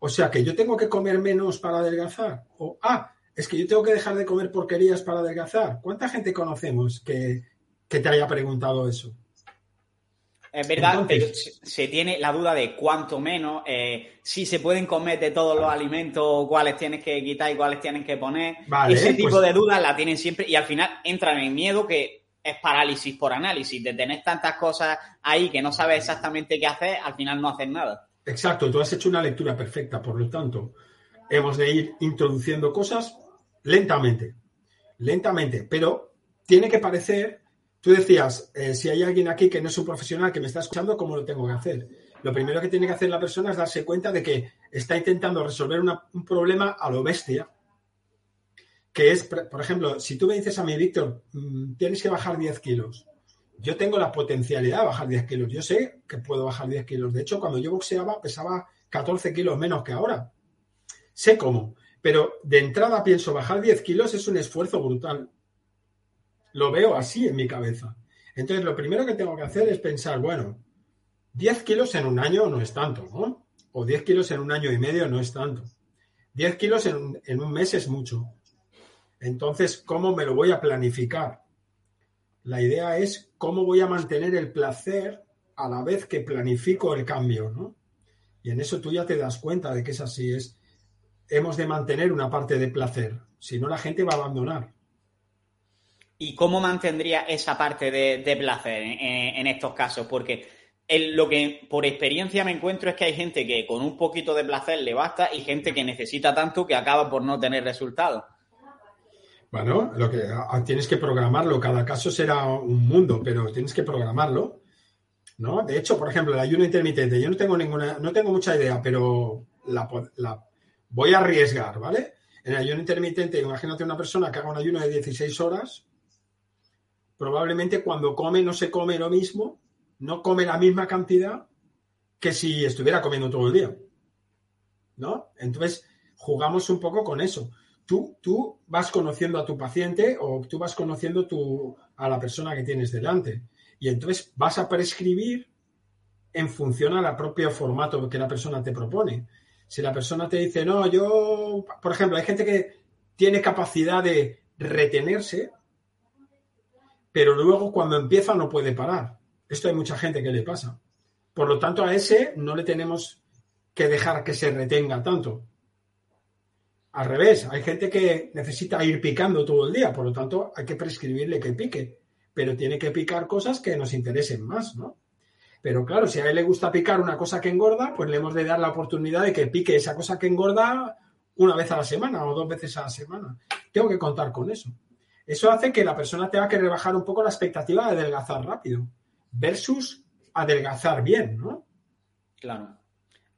Speaker 2: o sea que yo tengo que comer menos para adelgazar. O, ah, es que yo tengo que dejar de comer porquerías para adelgazar. ¿Cuánta gente conocemos que, te haya preguntado eso?
Speaker 1: Es verdad, pero se tiene la duda de cuánto menos, eh, si se pueden comer de todos los alimentos, cuáles tienes que quitar y cuáles tienes que poner. Ese tipo pues de dudas la tienen siempre y al final entran en miedo que es parálisis por análisis. De tener tantas cosas ahí que no sabes exactamente qué hacer, al final no haces nada.
Speaker 2: Exacto, tú has hecho una lectura perfecta, por lo tanto, hemos de ir introduciendo cosas lentamente, lentamente, pero tiene que parecer, tú decías, eh, si hay alguien aquí que no es un profesional que me está escuchando, ¿cómo lo tengo que hacer? Lo primero que tiene que hacer la persona es darse cuenta de que está intentando resolver un problema a lo bestia, que es, por ejemplo, si tú me dices a mí, Víctor, mm, tienes que bajar 10 kilos, yo tengo la potencialidad de bajar 10 kilos, yo sé que puedo bajar 10 kilos, de hecho, cuando yo boxeaba pesaba 14 kilos menos que ahora, sé cómo, pero de entrada pienso, bajar 10 kilos es un esfuerzo brutal. Lo veo así en mi cabeza. Entonces, lo primero que tengo que hacer es pensar, bueno, 10 kilos en un año no es tanto, ¿no? O 10 kilos en un año y medio no es tanto. 10 kilos en, en un mes es mucho. Entonces, ¿cómo me lo voy a planificar? La idea es cómo voy a mantener el placer a la vez que planifico el cambio, ¿no? Y en eso tú ya te das cuenta de que es así. Es hemos de mantener una parte de placer, si no la gente va a abandonar.
Speaker 1: ¿Y cómo mantendría esa parte de, placer en, estos casos? Porque lo que por experiencia me encuentro es que hay gente que con un poquito de placer le basta y gente que necesita tanto que acaba por no tener resultados.
Speaker 2: Bueno, lo que tienes que programarlo, cada caso será un mundo, pero tienes que programarlo. ¿No? De hecho, por ejemplo, el ayuno intermitente, yo no tengo ninguna, no tengo mucha idea, pero la, la voy a arriesgar, ¿vale? En el ayuno intermitente, imagínate una persona que haga un ayuno de 16 horas, probablemente cuando come no se come lo mismo, no come la misma cantidad que si estuviera comiendo todo el día. ¿No? Entonces, jugamos un poco con eso. Tú, tú vas conociendo a tu paciente o tú vas conociendo a la persona que tienes delante. Y entonces vas a prescribir en función al propio formato que la persona te propone. Si la persona te dice, no, yo, por ejemplo, hay gente que tiene capacidad de retenerse, pero luego cuando empieza no puede parar. Esto hay mucha gente que le pasa. Por lo tanto, a ese no le tenemos que dejar que se retenga tanto. Al revés, hay gente que necesita ir picando todo el día, por lo tanto, hay que prescribirle que pique. pero tiene que picar cosas que nos interesen más, ¿no? Pero claro, si a él le gusta picar una cosa que engorda, pues le hemos de dar la oportunidad de que pique esa cosa que engorda una vez a la semana o dos veces a la semana. Tengo que contar con eso. Eso hace que la persona tenga que rebajar un poco la expectativa de adelgazar rápido versus adelgazar bien, ¿no?
Speaker 1: Claro.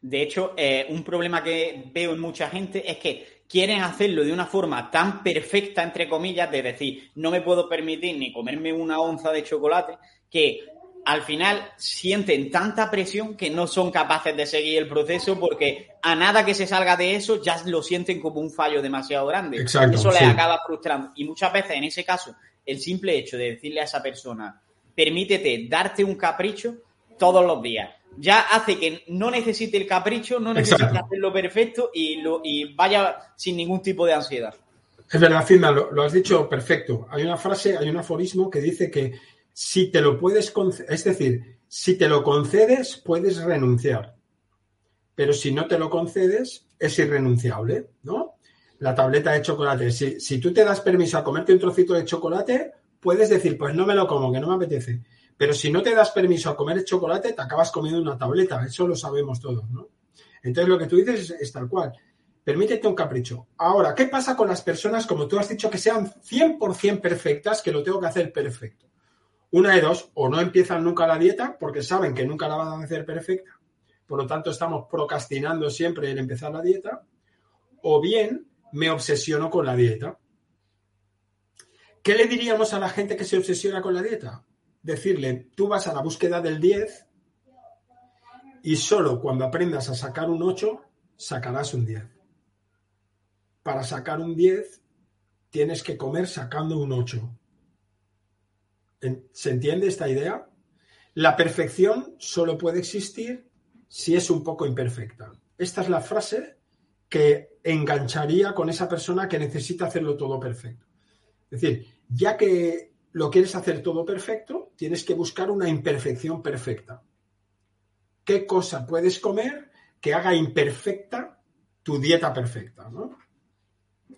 Speaker 1: De hecho, eh, un problema que veo en mucha gente es que quieren hacerlo de una forma tan perfecta, entre comillas, de decir, no me puedo permitir ni comerme una onza de chocolate, que al final sienten tanta presión que no son capaces de seguir el proceso porque a nada que se salga de eso ya lo sienten como un fallo demasiado grande.
Speaker 2: Exacto,
Speaker 1: eso les
Speaker 2: sí.
Speaker 1: acaba frustrando. Y muchas veces en ese caso, el simple hecho de decirle a esa persona, permítete darte un capricho todos los días, ya hace que no necesite el capricho, no necesite
Speaker 2: Exacto.
Speaker 1: hacerlo perfecto y, lo, y vaya sin ningún tipo de ansiedad.
Speaker 2: Es verdad, Firma, lo, lo has dicho perfecto. Hay una frase, hay un aforismo que dice que si te lo puedes conceder, es decir, si te lo concedes, puedes renunciar. Pero si no te lo concedes, es irrenunciable, ¿no? La tableta de chocolate. Si, si tú te das permiso a comerte un trocito de chocolate, puedes decir, pues no me lo como, que no me apetece. Pero si no te das permiso a comer el chocolate, te acabas comiendo una tableta. Eso lo sabemos todos, ¿no? Entonces lo que tú dices es, tal cual. Permítete un capricho. Ahora, ¿qué pasa con las personas, como tú has dicho, que sean 100% perfectas, que lo tengo que hacer perfecto? Una de dos, o no empiezan nunca la dieta porque saben que nunca la van a hacer perfecta, por lo tanto estamos procrastinando siempre en empezar la dieta, o bien me obsesiono con la dieta. ¿Qué le diríamos a la gente que se obsesiona con la dieta? Decirle, tú vas a la búsqueda del 10 y solo cuando aprendas a sacar un 8, sacarás un 10. Para sacar un 10, tienes que comer sacando un 8. ¿Se entiende esta idea? La perfección solo puede existir si es un poco imperfecta. Esta es la frase que engancharía con esa persona que necesita hacerlo todo perfecto. Es decir, ya que lo quieres hacer todo perfecto, tienes que buscar una imperfección perfecta. ¿Qué cosa puedes comer que haga imperfecta tu dieta perfecta? ¿no?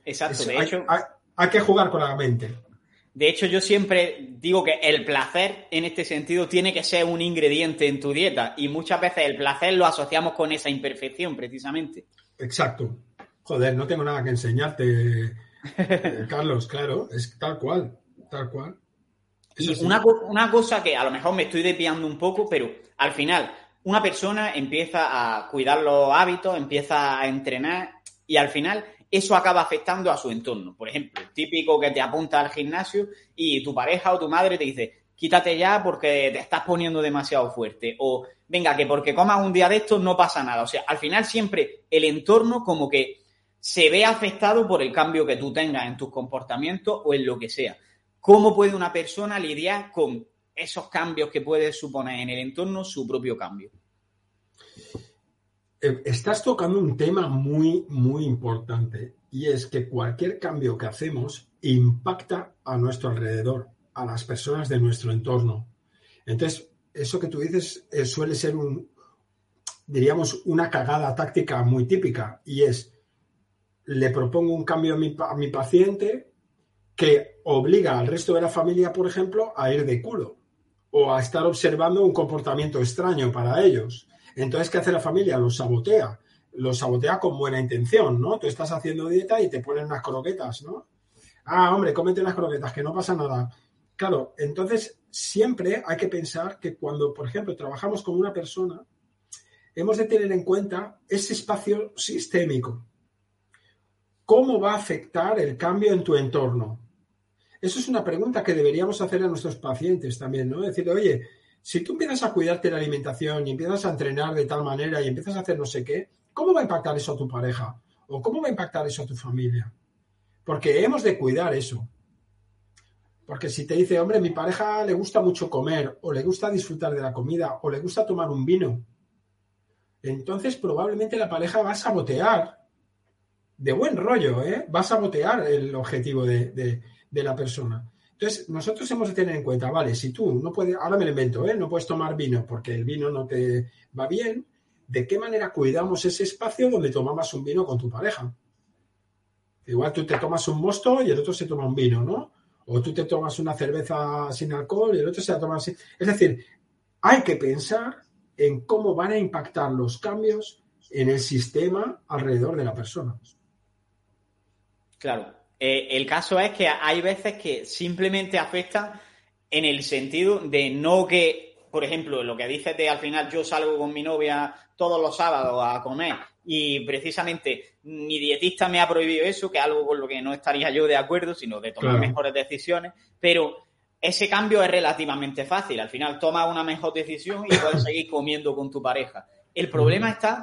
Speaker 1: Exacto,
Speaker 2: Es-
Speaker 1: de
Speaker 2: hay,
Speaker 1: hecho.
Speaker 2: hay- hay que jugar con la mente.
Speaker 1: De hecho, yo siempre digo que el placer en este sentido tiene que ser un ingrediente en tu dieta y muchas veces el placer lo asociamos con esa imperfección precisamente.
Speaker 2: Exacto. Joder, no tengo nada que enseñarte, eh, Carlos, claro, es tal cual, tal cual.
Speaker 1: Y una, una cosa que a lo mejor me estoy desviando un poco, pero al final una persona empieza a cuidar los hábitos, empieza a entrenar y al final eso acaba afectando a su entorno. Por ejemplo, típico que te apunta al gimnasio y tu pareja o tu madre te dice, quítate ya porque te estás poniendo demasiado fuerte. O venga, que porque comas un día de estos no pasa nada. O sea, al final siempre el entorno como que se ve afectado por el cambio que tú tengas en tus comportamientos o en lo que sea. ¿Cómo puede una persona lidiar con esos cambios que puede suponer en el entorno su propio cambio?
Speaker 2: Eh, Estás tocando un tema muy, muy importante y es que cualquier cambio que hacemos impacta a nuestro alrededor, a las personas de nuestro entorno. Entonces, eso que tú dices eh, suele ser un, diríamos, una cagada táctica muy típica y es, le propongo un cambio a mi, a mi paciente que obliga al resto de la familia, por ejemplo, a ir de culo o a estar observando un comportamiento extraño para ellos. Entonces, ¿qué hace la familia? Los sabotea. Los sabotea con buena intención, ¿no? Tú estás haciendo dieta y te ponen unas croquetas, ¿no? Ah, hombre, cómete unas croquetas, que no pasa nada. Claro, entonces siempre hay que pensar que cuando, por ejemplo, trabajamos con una persona, hemos de tener en cuenta ese espacio sistémico. ¿Cómo va a afectar el cambio en tu entorno? Eso es una pregunta que deberíamos hacer a nuestros pacientes también, ¿no? Decir, oye, si tú empiezas a cuidarte la alimentación y empiezas a entrenar de tal manera y empiezas a hacer no sé qué, ¿cómo va a impactar eso a tu pareja? ¿O cómo va a impactar eso a tu familia? Porque hemos de cuidar eso. Porque si te dice, hombre, mi pareja le gusta mucho comer, o le gusta disfrutar de la comida, o le gusta tomar un vino, entonces probablemente la pareja va a sabotear, de buen rollo, ¿eh? va a sabotear el objetivo de- de la persona. Entonces, nosotros hemos de tener en cuenta, vale, si tú no puedes, ahora me lo invento, ¿eh? no puedes tomar vino porque el vino no te va bien, ¿de qué manera cuidamos ese espacio donde tomabas un vino con tu pareja? Igual tú te tomas un mosto y el otro se toma un vino, ¿no? O tú te tomas una cerveza sin alcohol y el otro se la toma así. Es decir, hay que pensar en cómo van a impactar los cambios en el sistema alrededor de la persona.
Speaker 1: Claro. Eh, el caso es que hay veces que simplemente afectan en el sentido de no que, por ejemplo, lo que dices de al final yo salgo con mi novia todos los sábados a comer y precisamente mi dietista me ha prohibido eso, que es algo con lo que no estaría yo de acuerdo, sino de tomar mejores decisiones, pero ese cambio es relativamente fácil. Al final tomas una mejor decisión y puedes seguir comiendo con tu pareja. El problema está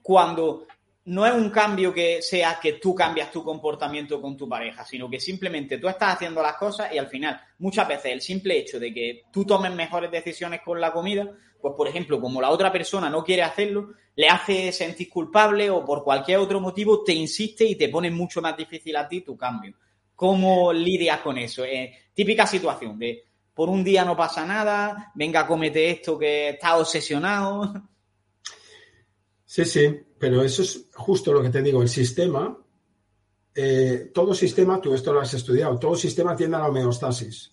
Speaker 1: cuando no es un cambio que sea que tú cambias tu comportamiento con tu pareja, sino que simplemente tú estás haciendo las cosas y al final, muchas veces el simple hecho de que tú tomes mejores decisiones con la comida, pues por ejemplo, como la otra persona no quiere hacerlo, le hace sentir culpable o por cualquier otro motivo te insiste y te pone mucho más difícil a ti tu cambio. ¿Cómo lidias con eso? Eh, típica situación de por un día no pasa nada, venga, comete esto que está obsesionado.
Speaker 2: Sí, sí, pero eso es justo lo que te digo. El sistema, eh, todo sistema, tú esto lo has estudiado, todo sistema tiende a la homeostasis.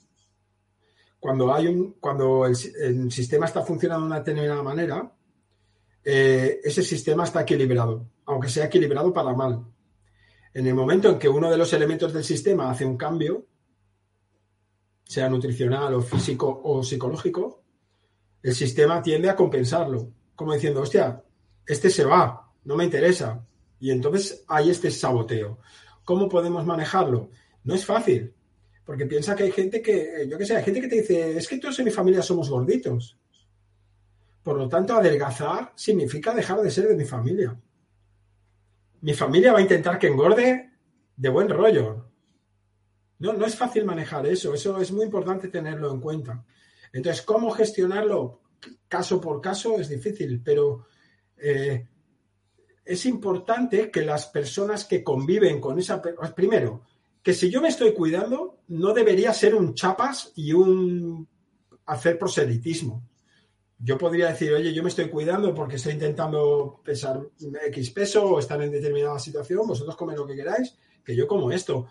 Speaker 2: Cuando, hay un, cuando el, sistema está funcionando de una determinada manera, eh, ese sistema está equilibrado, aunque sea equilibrado para mal. En el momento en que uno de los elementos del sistema hace un cambio, sea nutricional o físico o psicológico, el sistema tiende a compensarlo, como diciendo, hostia, este se va, no me interesa. Y entonces hay este saboteo. ¿Cómo podemos manejarlo? No es fácil, porque piensa que hay gente que, yo qué sé, hay gente que te dice, es que todos en mi familia somos gorditos. Por lo tanto, adelgazar significa dejar de ser de mi familia. Mi familia va a intentar que engorde de buen rollo. No, no es fácil manejar eso, eso es muy importante tenerlo en cuenta. Entonces, ¿cómo gestionarlo caso por caso? Es difícil, pero eh, es importante que las personas que conviven con esa... Primero, que si yo me estoy cuidando, no debería ser un chapas y un hacer proselitismo. Yo podría decir, oye, yo me estoy cuidando porque estoy intentando pesar X peso o estar en determinada situación, vosotros comen lo que queráis, que yo como esto.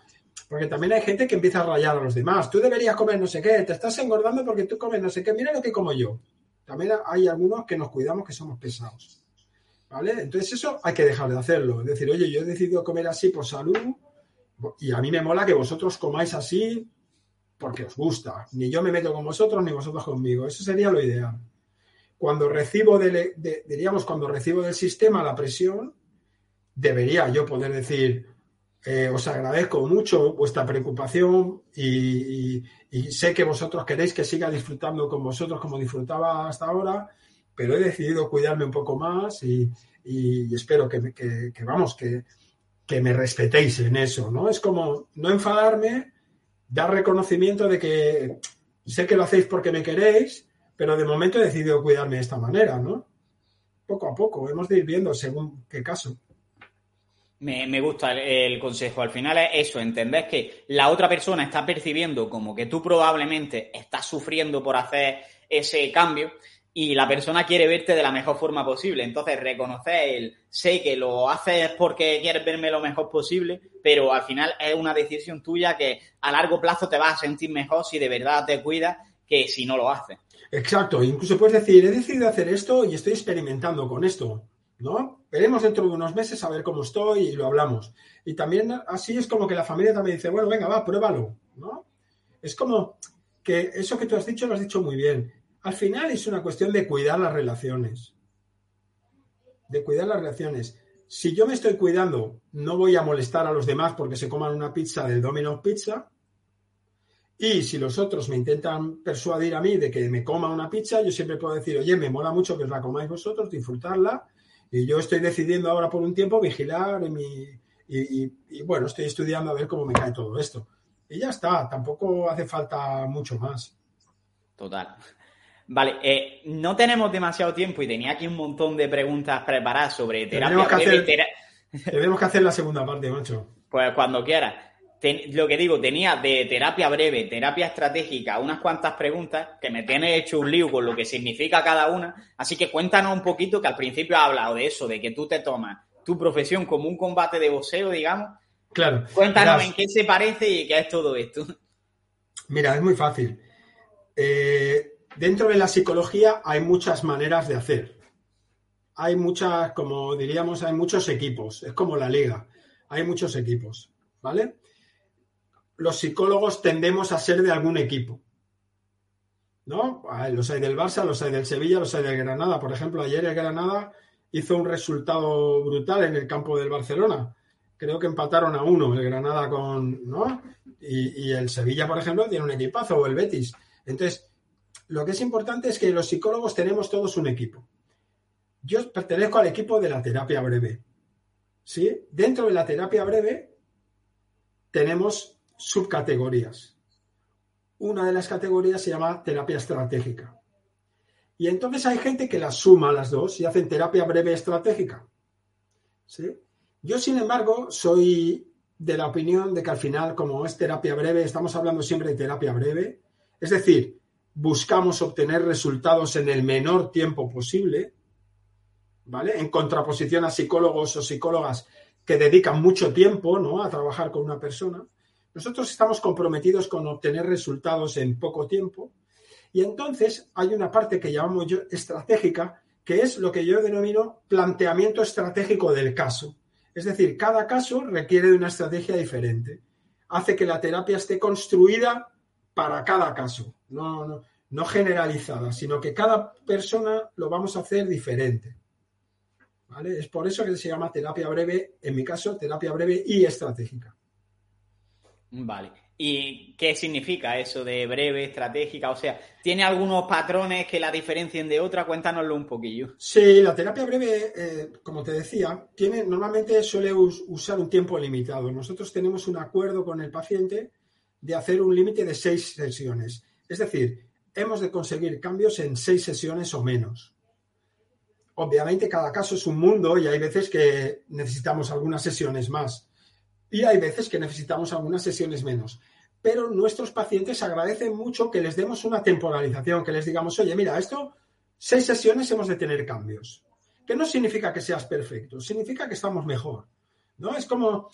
Speaker 2: Porque también hay gente que empieza a rayar a los demás. Tú deberías comer no sé qué, te estás engordando porque tú comes no sé qué, mira lo que como yo. También hay algunos que nos cuidamos que somos pesados. ¿Vale? Entonces eso hay que dejar de hacerlo. Es decir, oye, yo he decidido comer así por salud y a mí me mola que vosotros comáis así porque os gusta. Ni yo me meto con vosotros ni vosotros conmigo. Eso sería lo ideal. Cuando recibo, de, diríamos, cuando recibo del sistema la presión, debería yo poder decir, eh, os agradezco mucho vuestra preocupación y, sé que vosotros queréis que siga disfrutando con vosotros como disfrutaba hasta ahora pero he decidido cuidarme un poco más y, espero que, que, vamos, que, me respetéis en eso, ¿no? Es como no enfadarme, dar reconocimiento de que sé que lo hacéis porque me queréis, pero de momento he decidido cuidarme de esta manera, ¿no? Poco a poco, hemos de ir viendo según qué caso.
Speaker 1: Me, gusta el, consejo. Al final es eso, entender que la otra persona está percibiendo como que tú probablemente estás sufriendo por hacer ese cambio y la persona quiere verte de la mejor forma posible. Entonces, reconocer el sé que lo haces porque quieres verme lo mejor posible, pero al final es una decisión tuya que a largo plazo te vas a sentir mejor si de verdad te cuidas que si no lo haces.
Speaker 2: Exacto, incluso puedes decir, he decidido hacer esto y estoy experimentando con esto, ¿no? Veremos dentro de unos meses a ver cómo estoy y lo hablamos. Y también así es como que la familia también dice, bueno, venga, va, pruébalo, ¿no? Es como que eso que tú has dicho lo has dicho muy bien al final es una cuestión de cuidar las relaciones. De cuidar las relaciones. Si yo me estoy cuidando, no voy a molestar a los demás porque se coman una pizza del Domino's Pizza. Y si los otros me intentan persuadir a mí de que me coma una pizza, yo siempre puedo decir, oye, me mola mucho que os la comáis vosotros, disfrutarla. Y yo estoy decidiendo ahora por un tiempo vigilar y bueno, estoy estudiando a ver cómo me cae todo esto. Y ya está, tampoco hace falta mucho más.
Speaker 1: Total. Vale, eh, no tenemos demasiado tiempo y tenía aquí un montón de preguntas preparadas sobre terapia.
Speaker 2: Tenemos que, hacer, la segunda parte, macho.
Speaker 1: Pues cuando quieras. lo que digo, tenía de terapia breve, terapia estratégica, unas cuantas preguntas que me tiene hecho un lío con lo que significa cada una. Así que cuéntanos un poquito, que al principio ha hablado de eso, de que tú te tomas tu profesión como un combate de boxeo, digamos.
Speaker 2: Claro.
Speaker 1: Cuéntanos en qué se parece y qué es todo esto.
Speaker 2: Mira, es muy fácil. Eh, dentro de la psicología hay muchas maneras de hacer. Hay muchas, como diríamos, hay muchos equipos. Es como la liga. Hay muchos equipos, ¿vale? Los psicólogos tendemos a ser de algún equipo. ¿No? Los hay del Barça, los hay del Sevilla, los hay del Granada. Por ejemplo, ayer el Granada hizo un resultado brutal en el campo del Barcelona. Creo que empataron a uno el Granada con, ¿no? Y, y el Sevilla, por ejemplo, tiene un equipazo, o el Betis. Entonces, lo que es importante es que los psicólogos tenemos todos un equipo. Yo pertenezco al equipo de la terapia breve. ¿Sí? Dentro de la terapia breve tenemos subcategorías. Una de las categorías se llama terapia estratégica. Y entonces hay gente que las suma las dos y hacen terapia breve estratégica. ¿Sí? Yo, sin embargo, soy de la opinión de que al final, como es terapia breve, estamos hablando siempre de terapia breve, es decir, buscamos obtener resultados en el menor tiempo posible, ¿vale? En contraposición a psicólogos o psicólogas que dedican mucho tiempo, ¿no? A trabajar con una persona. Nosotros estamos comprometidos con obtener resultados en poco tiempo. Y entonces hay una parte que llamamos yo estratégica, que es lo que yo denomino planteamiento estratégico del caso. Es decir, cada caso requiere de una estrategia diferente. Hace que la terapia esté construida para cada caso, no, no, generalizada, sino que cada persona lo vamos a hacer diferente. ¿Vale? Es por eso que se llama terapia breve, en mi caso, terapia breve y estratégica.
Speaker 1: Vale. ¿Y qué significa eso de breve, estratégica? O sea, ¿tiene algunos patrones que la diferencien de otra? Cuéntanoslo un poquillo.
Speaker 2: Sí, la terapia breve, eh, como te decía, tiene, normalmente suele usar un tiempo limitado. Nosotros tenemos un acuerdo con el paciente de hacer un límite de seis sesiones. Es decir, hemos de conseguir cambios en seis sesiones o menos. Obviamente cada caso es un mundo y hay veces que necesitamos algunas sesiones más y hay veces que necesitamos algunas sesiones menos. Pero nuestros pacientes agradecen mucho que les demos una temporalización, que les digamos, oye, mira, esto, seis sesiones hemos de tener cambios. Que no significa que seas perfecto, significa que estamos mejor. ¿No? Es como,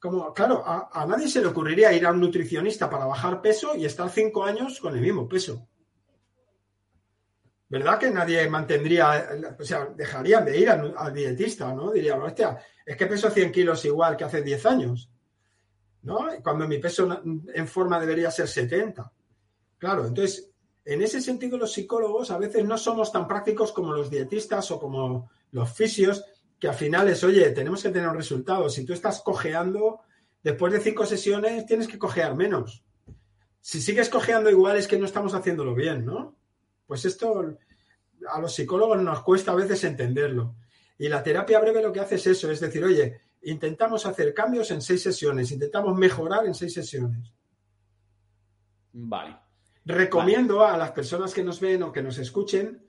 Speaker 2: como, claro, a, nadie se le ocurriría ir a un nutricionista para bajar peso y estar cinco años con el mismo peso. ¿Verdad que nadie mantendría, o sea, dejarían de ir al, dietista, ¿no? Diría, hostia, es que peso 100 kilos igual que hace 10 años, ¿no? Cuando mi peso en forma debería ser 70. Claro, entonces, en ese sentido los psicólogos a veces no somos tan prácticos como los dietistas o como los fisios, que al final es, oye, tenemos que tener un resultado. Si tú estás cojeando, después de cinco sesiones tienes que cojear menos. Si sigues cojeando igual es que no estamos haciéndolo bien, ¿no? Pues esto a los psicólogos nos cuesta a veces entenderlo. Y la terapia breve lo que hace es eso, es decir, oye, intentamos hacer cambios en seis sesiones, intentamos mejorar en seis sesiones.
Speaker 1: Vale.
Speaker 2: Recomiendo a las personas que nos ven o que nos escuchen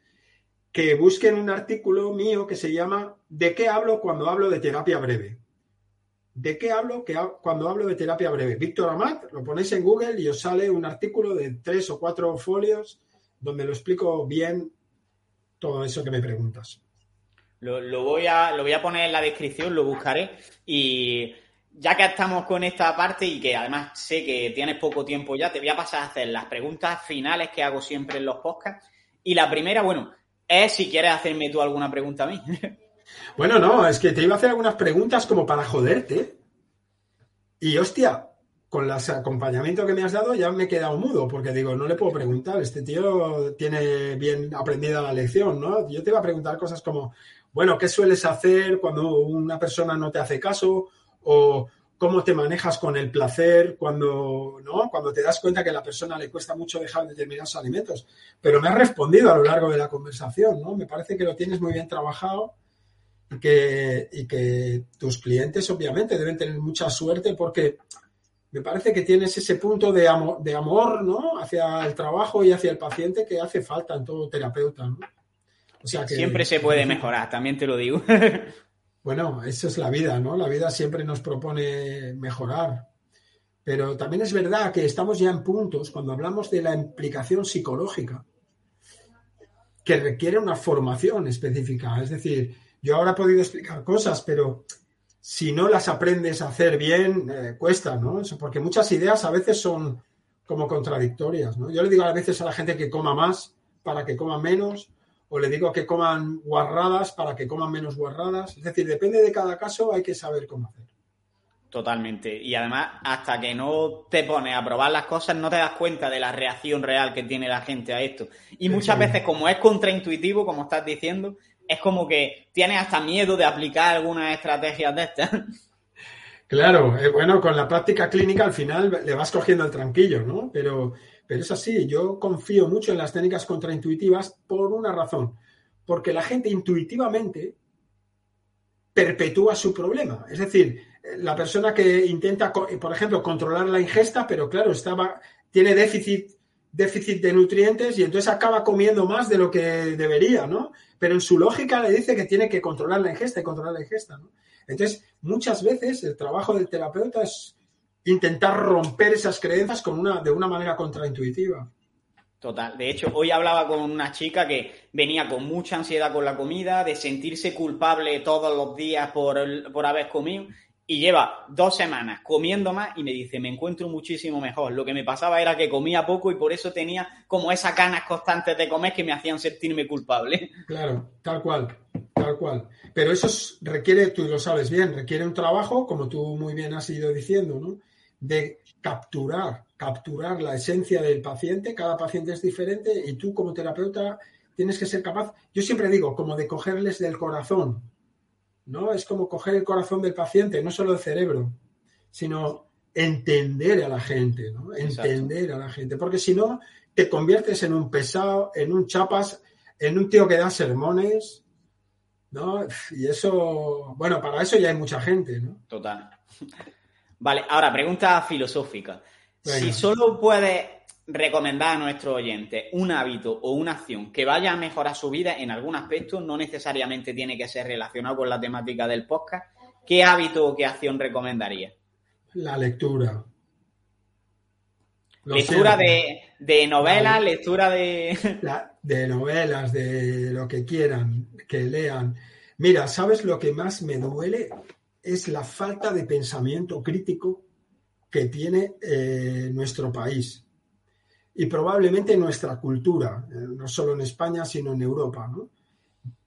Speaker 2: que busquen un artículo mío que se llama ¿De qué hablo cuando hablo de terapia breve? ¿De qué hablo que cuando hablo de terapia breve? Víctor Amat, lo ponéis en Google y os sale un artículo de tres o cuatro folios donde lo explico bien todo eso que me preguntas.
Speaker 1: Lo, voy a, lo voy a poner en la descripción, lo buscaré y ya que estamos con esta parte y que además sé que tienes poco tiempo ya, te voy a pasar a hacer las preguntas finales que hago siempre en los podcasts. Y la primera, bueno, es si quieres hacerme tú alguna pregunta a mí.
Speaker 2: Bueno, no, es que te iba a hacer algunas preguntas como para joderte. Y hostia, con el acompañamiento que me has dado ya me he quedado mudo, porque digo, no le puedo preguntar, este tío tiene bien aprendida la lección, ¿no? Yo te iba a preguntar cosas como, bueno, ¿qué sueles hacer cuando una persona no te hace caso? O cómo te manejas con el placer cuando, ¿no? cuando te das cuenta que a la persona le cuesta mucho dejar determinados alimentos. Pero me has respondido a lo largo de la conversación, ¿no? Me parece que lo tienes muy bien trabajado y que, y que tus clientes obviamente deben tener mucha suerte porque me parece que tienes ese punto de amor, de amor ¿no? hacia el trabajo y hacia el paciente que hace falta en todo terapeuta. ¿no?
Speaker 1: O sea que, Siempre se puede mejorar, también te lo digo.
Speaker 2: Bueno, eso es la vida, ¿no? La vida siempre nos propone mejorar. Pero también es verdad que estamos ya en puntos, cuando hablamos de la implicación psicológica, que requiere una formación específica. Es decir, yo ahora he podido explicar cosas, pero si no las aprendes a hacer bien, eh, cuesta, ¿no? Porque muchas ideas a veces son como contradictorias. ¿no? Yo le digo a veces a la gente que coma más para que coma menos, o le digo que coman guarradas para que coman menos guarradas. Es decir, depende de cada caso, hay que saber cómo hacer.
Speaker 1: Totalmente. Y además, hasta que no te pones a probar las cosas, no te das cuenta de la reacción real que tiene la gente a esto. Y muchas veces, como es contraintuitivo, como estás diciendo, es como que tienes hasta miedo de aplicar algunas estrategias de estas.
Speaker 2: Claro, eh, bueno, con la práctica clínica al final le vas cogiendo el tranquillo, ¿no? Pero, pero es así, yo confío mucho en las técnicas contraintuitivas por una razón, porque la gente intuitivamente perpetúa su problema. Es decir, la persona que intenta, por ejemplo, controlar la ingesta, pero claro, estaba, tiene déficit, déficit de nutrientes y entonces acaba comiendo más de lo que debería, ¿no? Pero en su lógica le dice que tiene que controlar la ingesta y controlar la ingesta, ¿no? Entonces, muchas veces el trabajo del terapeuta es intentar romper esas creencias con una, de una manera contraintuitiva.
Speaker 1: Total. De hecho, hoy hablaba con una chica que venía con mucha ansiedad con la comida, de sentirse culpable todos los días por, por haber comido y lleva dos semanas comiendo más y me dice, me encuentro muchísimo mejor. Lo que me pasaba era que comía poco y por eso tenía como esas ganas constantes de comer que me hacían sentirme culpable.
Speaker 2: Claro, tal cual, tal cual. Pero eso requiere, tú lo sabes bien, requiere un trabajo, como tú muy bien has ido diciendo, ¿no? De capturar, capturar la esencia del paciente. Cada paciente es diferente y tú como terapeuta tienes que ser capaz, yo siempre digo, como de cogerles del corazón ¿no? Es como coger el corazón del paciente, no solo el cerebro, sino entender a la gente, ¿no? Entender a la gente, porque si no, te conviertes en un pesado, en un chapas, en un tío que da sermones, ¿no? Y eso, bueno, para eso ya hay mucha gente, ¿no?
Speaker 1: Total. Vale, ahora pregunta filosófica. Si solo puedes recomendar a nuestros oyentes un hábito o una acción que vaya a mejorar su vida en algún aspecto, no necesariamente tiene que ser relacionado con la temática del podcast, ¿qué hábito o qué acción recomendaría?
Speaker 2: La lectura.
Speaker 1: lectura de, novelas, lectura de...
Speaker 2: de novelas, de lo que quieran, que lean. Mira, ¿sabes lo que más me duele? Es la falta de pensamiento crítico que tiene eh, nuestro país y probablemente nuestra cultura, eh, no solo en España, sino en Europa. ¿no?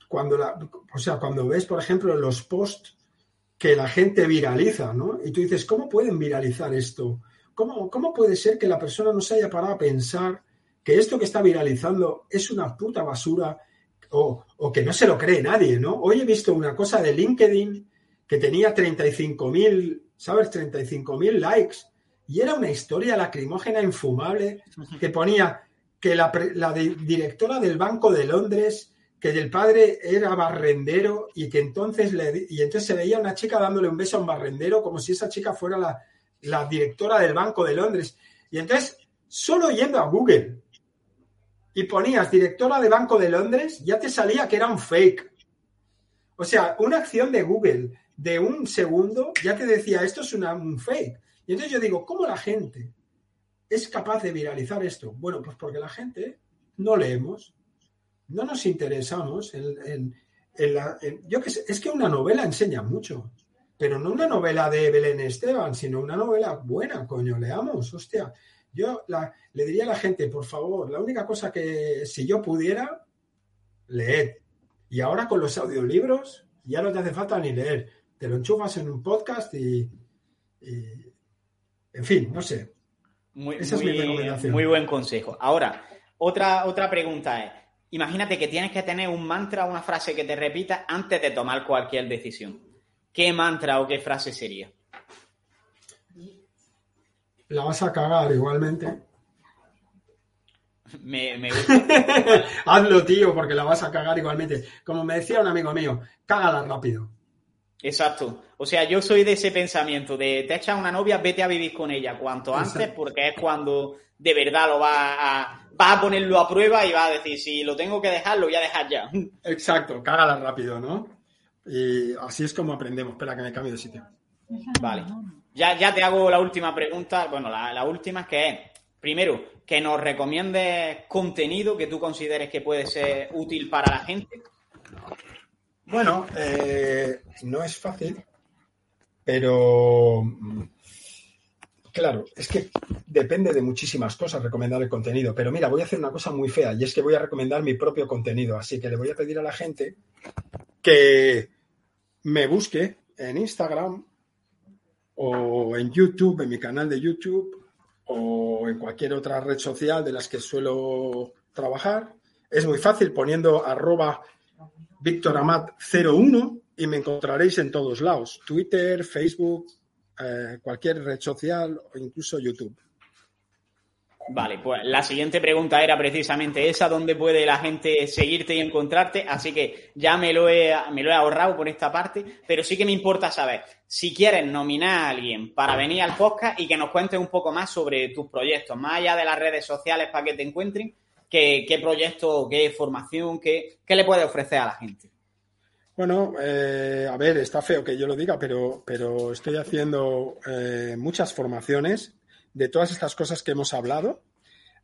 Speaker 2: Cuando la, o sea, cuando ves, por ejemplo, los posts que la gente viraliza, ¿no? Y tú dices, ¿cómo pueden viralizar esto? ¿Cómo, ¿Cómo puede ser que la persona no se haya parado a pensar que esto que está viralizando es una puta basura o, o que no se lo cree nadie, ¿no? Hoy he visto una cosa de LinkedIn que tenía 35.000, ¿sabes? 35.000 likes y era una historia lacrimógena infumable que ponía que la, directora del Banco de Londres, que el padre era barrendero y que entonces, le, y entonces se veía una chica dándole un beso a un barrendero como si esa chica fuera la, la directora del Banco de Londres. Y entonces, solo yendo a Google y ponías directora de Banco de Londres, ya te salía que era un fake. O sea, una acción de Google de un segundo ya te decía, esto es una, un fake. Y entonces yo digo, ¿cómo la gente es capaz de viralizar esto? Bueno, pues porque la gente no leemos, no nos interesamos en, la... yo que sé, es que una novela enseña mucho, pero no una novela de Belén Esteban, sino una novela buena, coño, leamos, hostia. Yo le diría a la gente, por favor, la única cosa que si yo pudiera, leer. Y ahora con los audiolibros ya no te hace falta ni leer. Te lo enchufas en un podcast y en fin, no sé.
Speaker 1: Muy, Esa es mi recomendación. Muy buen consejo. Ahora, otra, otra pregunta es, imagínate que tienes que tener un mantra o una frase que te repita antes de tomar cualquier decisión. ¿Qué mantra o qué frase sería?
Speaker 2: La vas a cagar igualmente.
Speaker 1: Me, me gusta.
Speaker 2: Hazlo, tío, porque la vas a cagar igualmente. Como me decía un amigo mío, cágala rápido.
Speaker 1: Exacto. O sea, yo soy de ese pensamiento de te echas una novia, vete a vivir con ella cuanto antes, porque es cuando de verdad lo va a, va a ponerlo a prueba y va a decir, si lo tengo que dejar, lo voy a dejar ya.
Speaker 2: Exacto, cágala rápido, ¿no? Y así es como aprendemos. Espera que me cambie de sitio.
Speaker 1: Vale. Ya, ya te hago la última pregunta. Bueno, la, la última es que es, primero, que nos recomiendes contenido que tú consideres que puede ser útil para la gente.
Speaker 2: Bueno, eh, no es fácil, pero Claro, es que depende de muchísimas cosas recomendar el contenido. Pero mira, voy a hacer una cosa muy fea y es que voy a recomendar mi propio contenido. Así que le voy a pedir a la gente que me busque en Instagram o en YouTube, en mi canal de YouTube o en cualquier otra red social de las que suelo trabajar. Es muy fácil poniendo arroba victoramat01 y me encontraréis en todos lados. Twitter, Facebook, eh, cualquier red social o incluso YouTube.
Speaker 1: Vale, pues la siguiente pregunta era precisamente esa, ¿dónde puede la gente seguirte y encontrarte? Así que ya me lo, he, me lo he ahorrado por esta parte, pero sí que me importa saber si quieres nominar a alguien para venir al podcast y que nos cuentes un poco más sobre tus proyectos, más allá de las redes sociales para que te encuentren, qué, proyecto, qué formación, qué, qué le puedes ofrecer a la gente.
Speaker 2: Bueno, eh, a ver, está feo que yo lo diga, pero, pero estoy haciendo eh, muchas formaciones de todas estas cosas que hemos hablado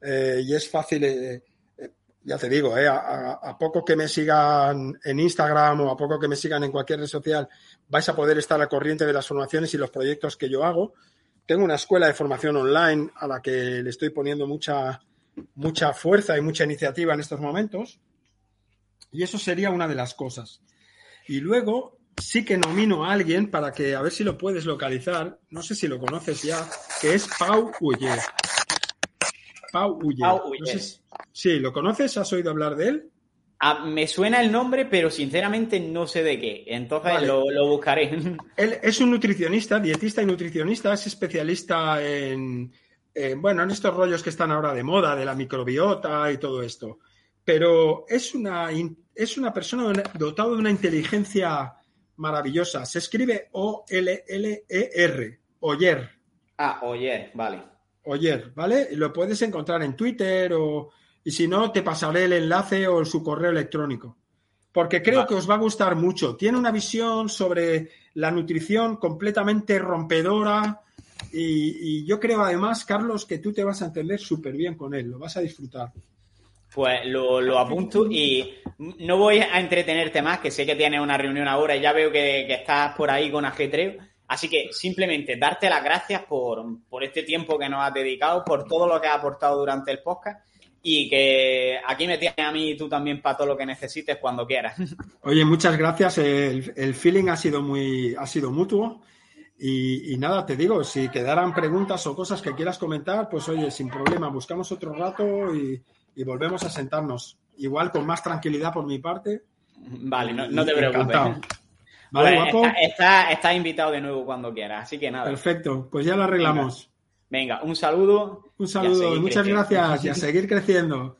Speaker 2: eh, y es fácil, ya te digo, a, a, poco que me sigan en Instagram o a poco que me sigan en cualquier red social, vais a poder estar al corriente de las formaciones y los proyectos que yo hago. Tengo una escuela de formación online a la que le estoy poniendo mucha, mucha fuerza y mucha iniciativa en estos momentos. Y eso sería una de las cosas. Y luego sí que nomino a alguien para que a ver si lo puedes localizar. No sé si lo conoces ya, que es Pau Uller. Pau Uller. sí, ¿lo conoces? ¿Has oído hablar de él?
Speaker 1: Ah, me suena el nombre, pero sinceramente no sé de qué. Entonces lo, buscaré.
Speaker 2: Él es un nutricionista, dietista y nutricionista, es especialista en, bueno, en estos rollos que están ahora de moda, de la microbiota y todo esto. Pero es una es una persona dotada de una inteligencia maravillosa. Se escribe O-L-L-E-R, Oyer.
Speaker 1: Ah, Oyer, vale.
Speaker 2: Oyer, ¿vale? Lo puedes encontrar en Twitter o... Y si no, te pasaré el enlace o su correo electrónico. Porque creo que os va a gustar mucho. Tiene una visión sobre la nutrición completamente rompedora. Y, y yo creo además, Carlos, que tú te vas a entender súper bien con él. Lo vas a disfrutar.
Speaker 1: Pues lo, apunto y no voy a entretenerte más, que sé que tienes una reunión ahora y ya veo que, estás por ahí con ajetreo. Así que simplemente darte las gracias por, este tiempo que nos has dedicado, por todo lo que has aportado durante el podcast y que aquí me tienes a mí y tú también para todo lo que necesites cuando quieras.
Speaker 2: Oye, muchas gracias. El, feeling ha sido muy, ha sido mutuo. Y, y, nada, te digo, si quedaran preguntas o cosas que quieras comentar, pues oye, sin problema, buscamos otro rato y, y volvemos a sentarnos. Igual con más tranquilidad por mi parte.
Speaker 1: Vale, no, te preocupes. Vale, guapo. Está, está, invitado de nuevo cuando quieras, así que nada.
Speaker 2: Perfecto, pues ya lo arreglamos.
Speaker 1: Venga, un saludo.
Speaker 2: Un saludo, muchas gracias y a seguir creciendo.